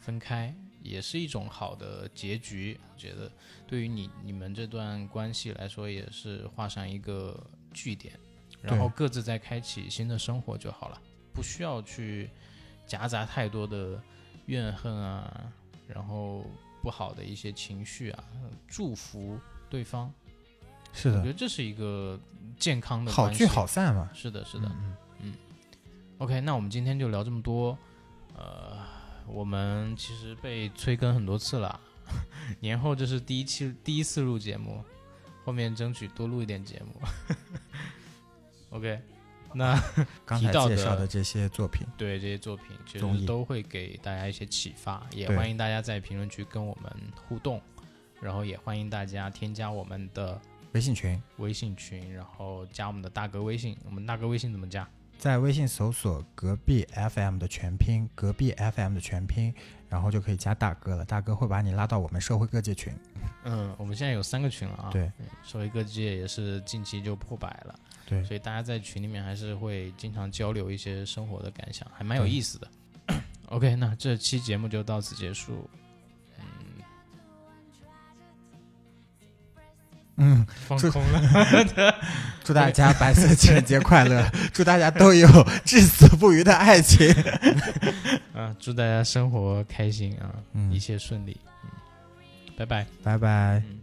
A: 分开，也是一种好的结局。我觉得对于你你们这段关系来说，也是画上一个句点，然后各自再开启新的生活就好了，不需要去夹杂太多的怨恨啊，然后不好的一些情绪啊，祝福对方。
B: 是的，
A: 我觉得这是一个健康的
B: 好聚好散嘛。
A: 是的，是的。
B: 嗯嗯
A: OK，那我们今天就聊这么多。呃，我们其实被催更很多次了，年后这是第一期第一次录节目，后面争取多录一点节目。OK，那
B: 刚才介绍的这些作品，
A: 对这些作品其实都会给大家一些启发，也欢迎大家在评论区跟我们互动，然后也欢迎大家添加我们的
B: 微信群，
A: 微信群，然后加我们的大哥微信。我们大哥微信怎么加？
B: 在微信搜索“隔壁 FM” 的全拼，隔壁 FM 的全拼，然后就可以加大哥了。大哥会把你拉到我们社会各界群。
A: 嗯，我们现在有三个群了啊。
B: 对，
A: 社会各界也是近期就破百了，
B: 对，
A: 所以大家在群里面还是会经常交流一些生活的感想，还蛮有意思的。OK，那这期节目就到此结束。
B: 嗯，
A: 放空了，
B: 祝大家白色情人节快乐，祝大家都有至死不渝的爱情。
A: 啊，祝大家生活开心啊，
B: 嗯
A: 一切顺利。嗯，拜拜。
B: 拜拜。
A: 嗯。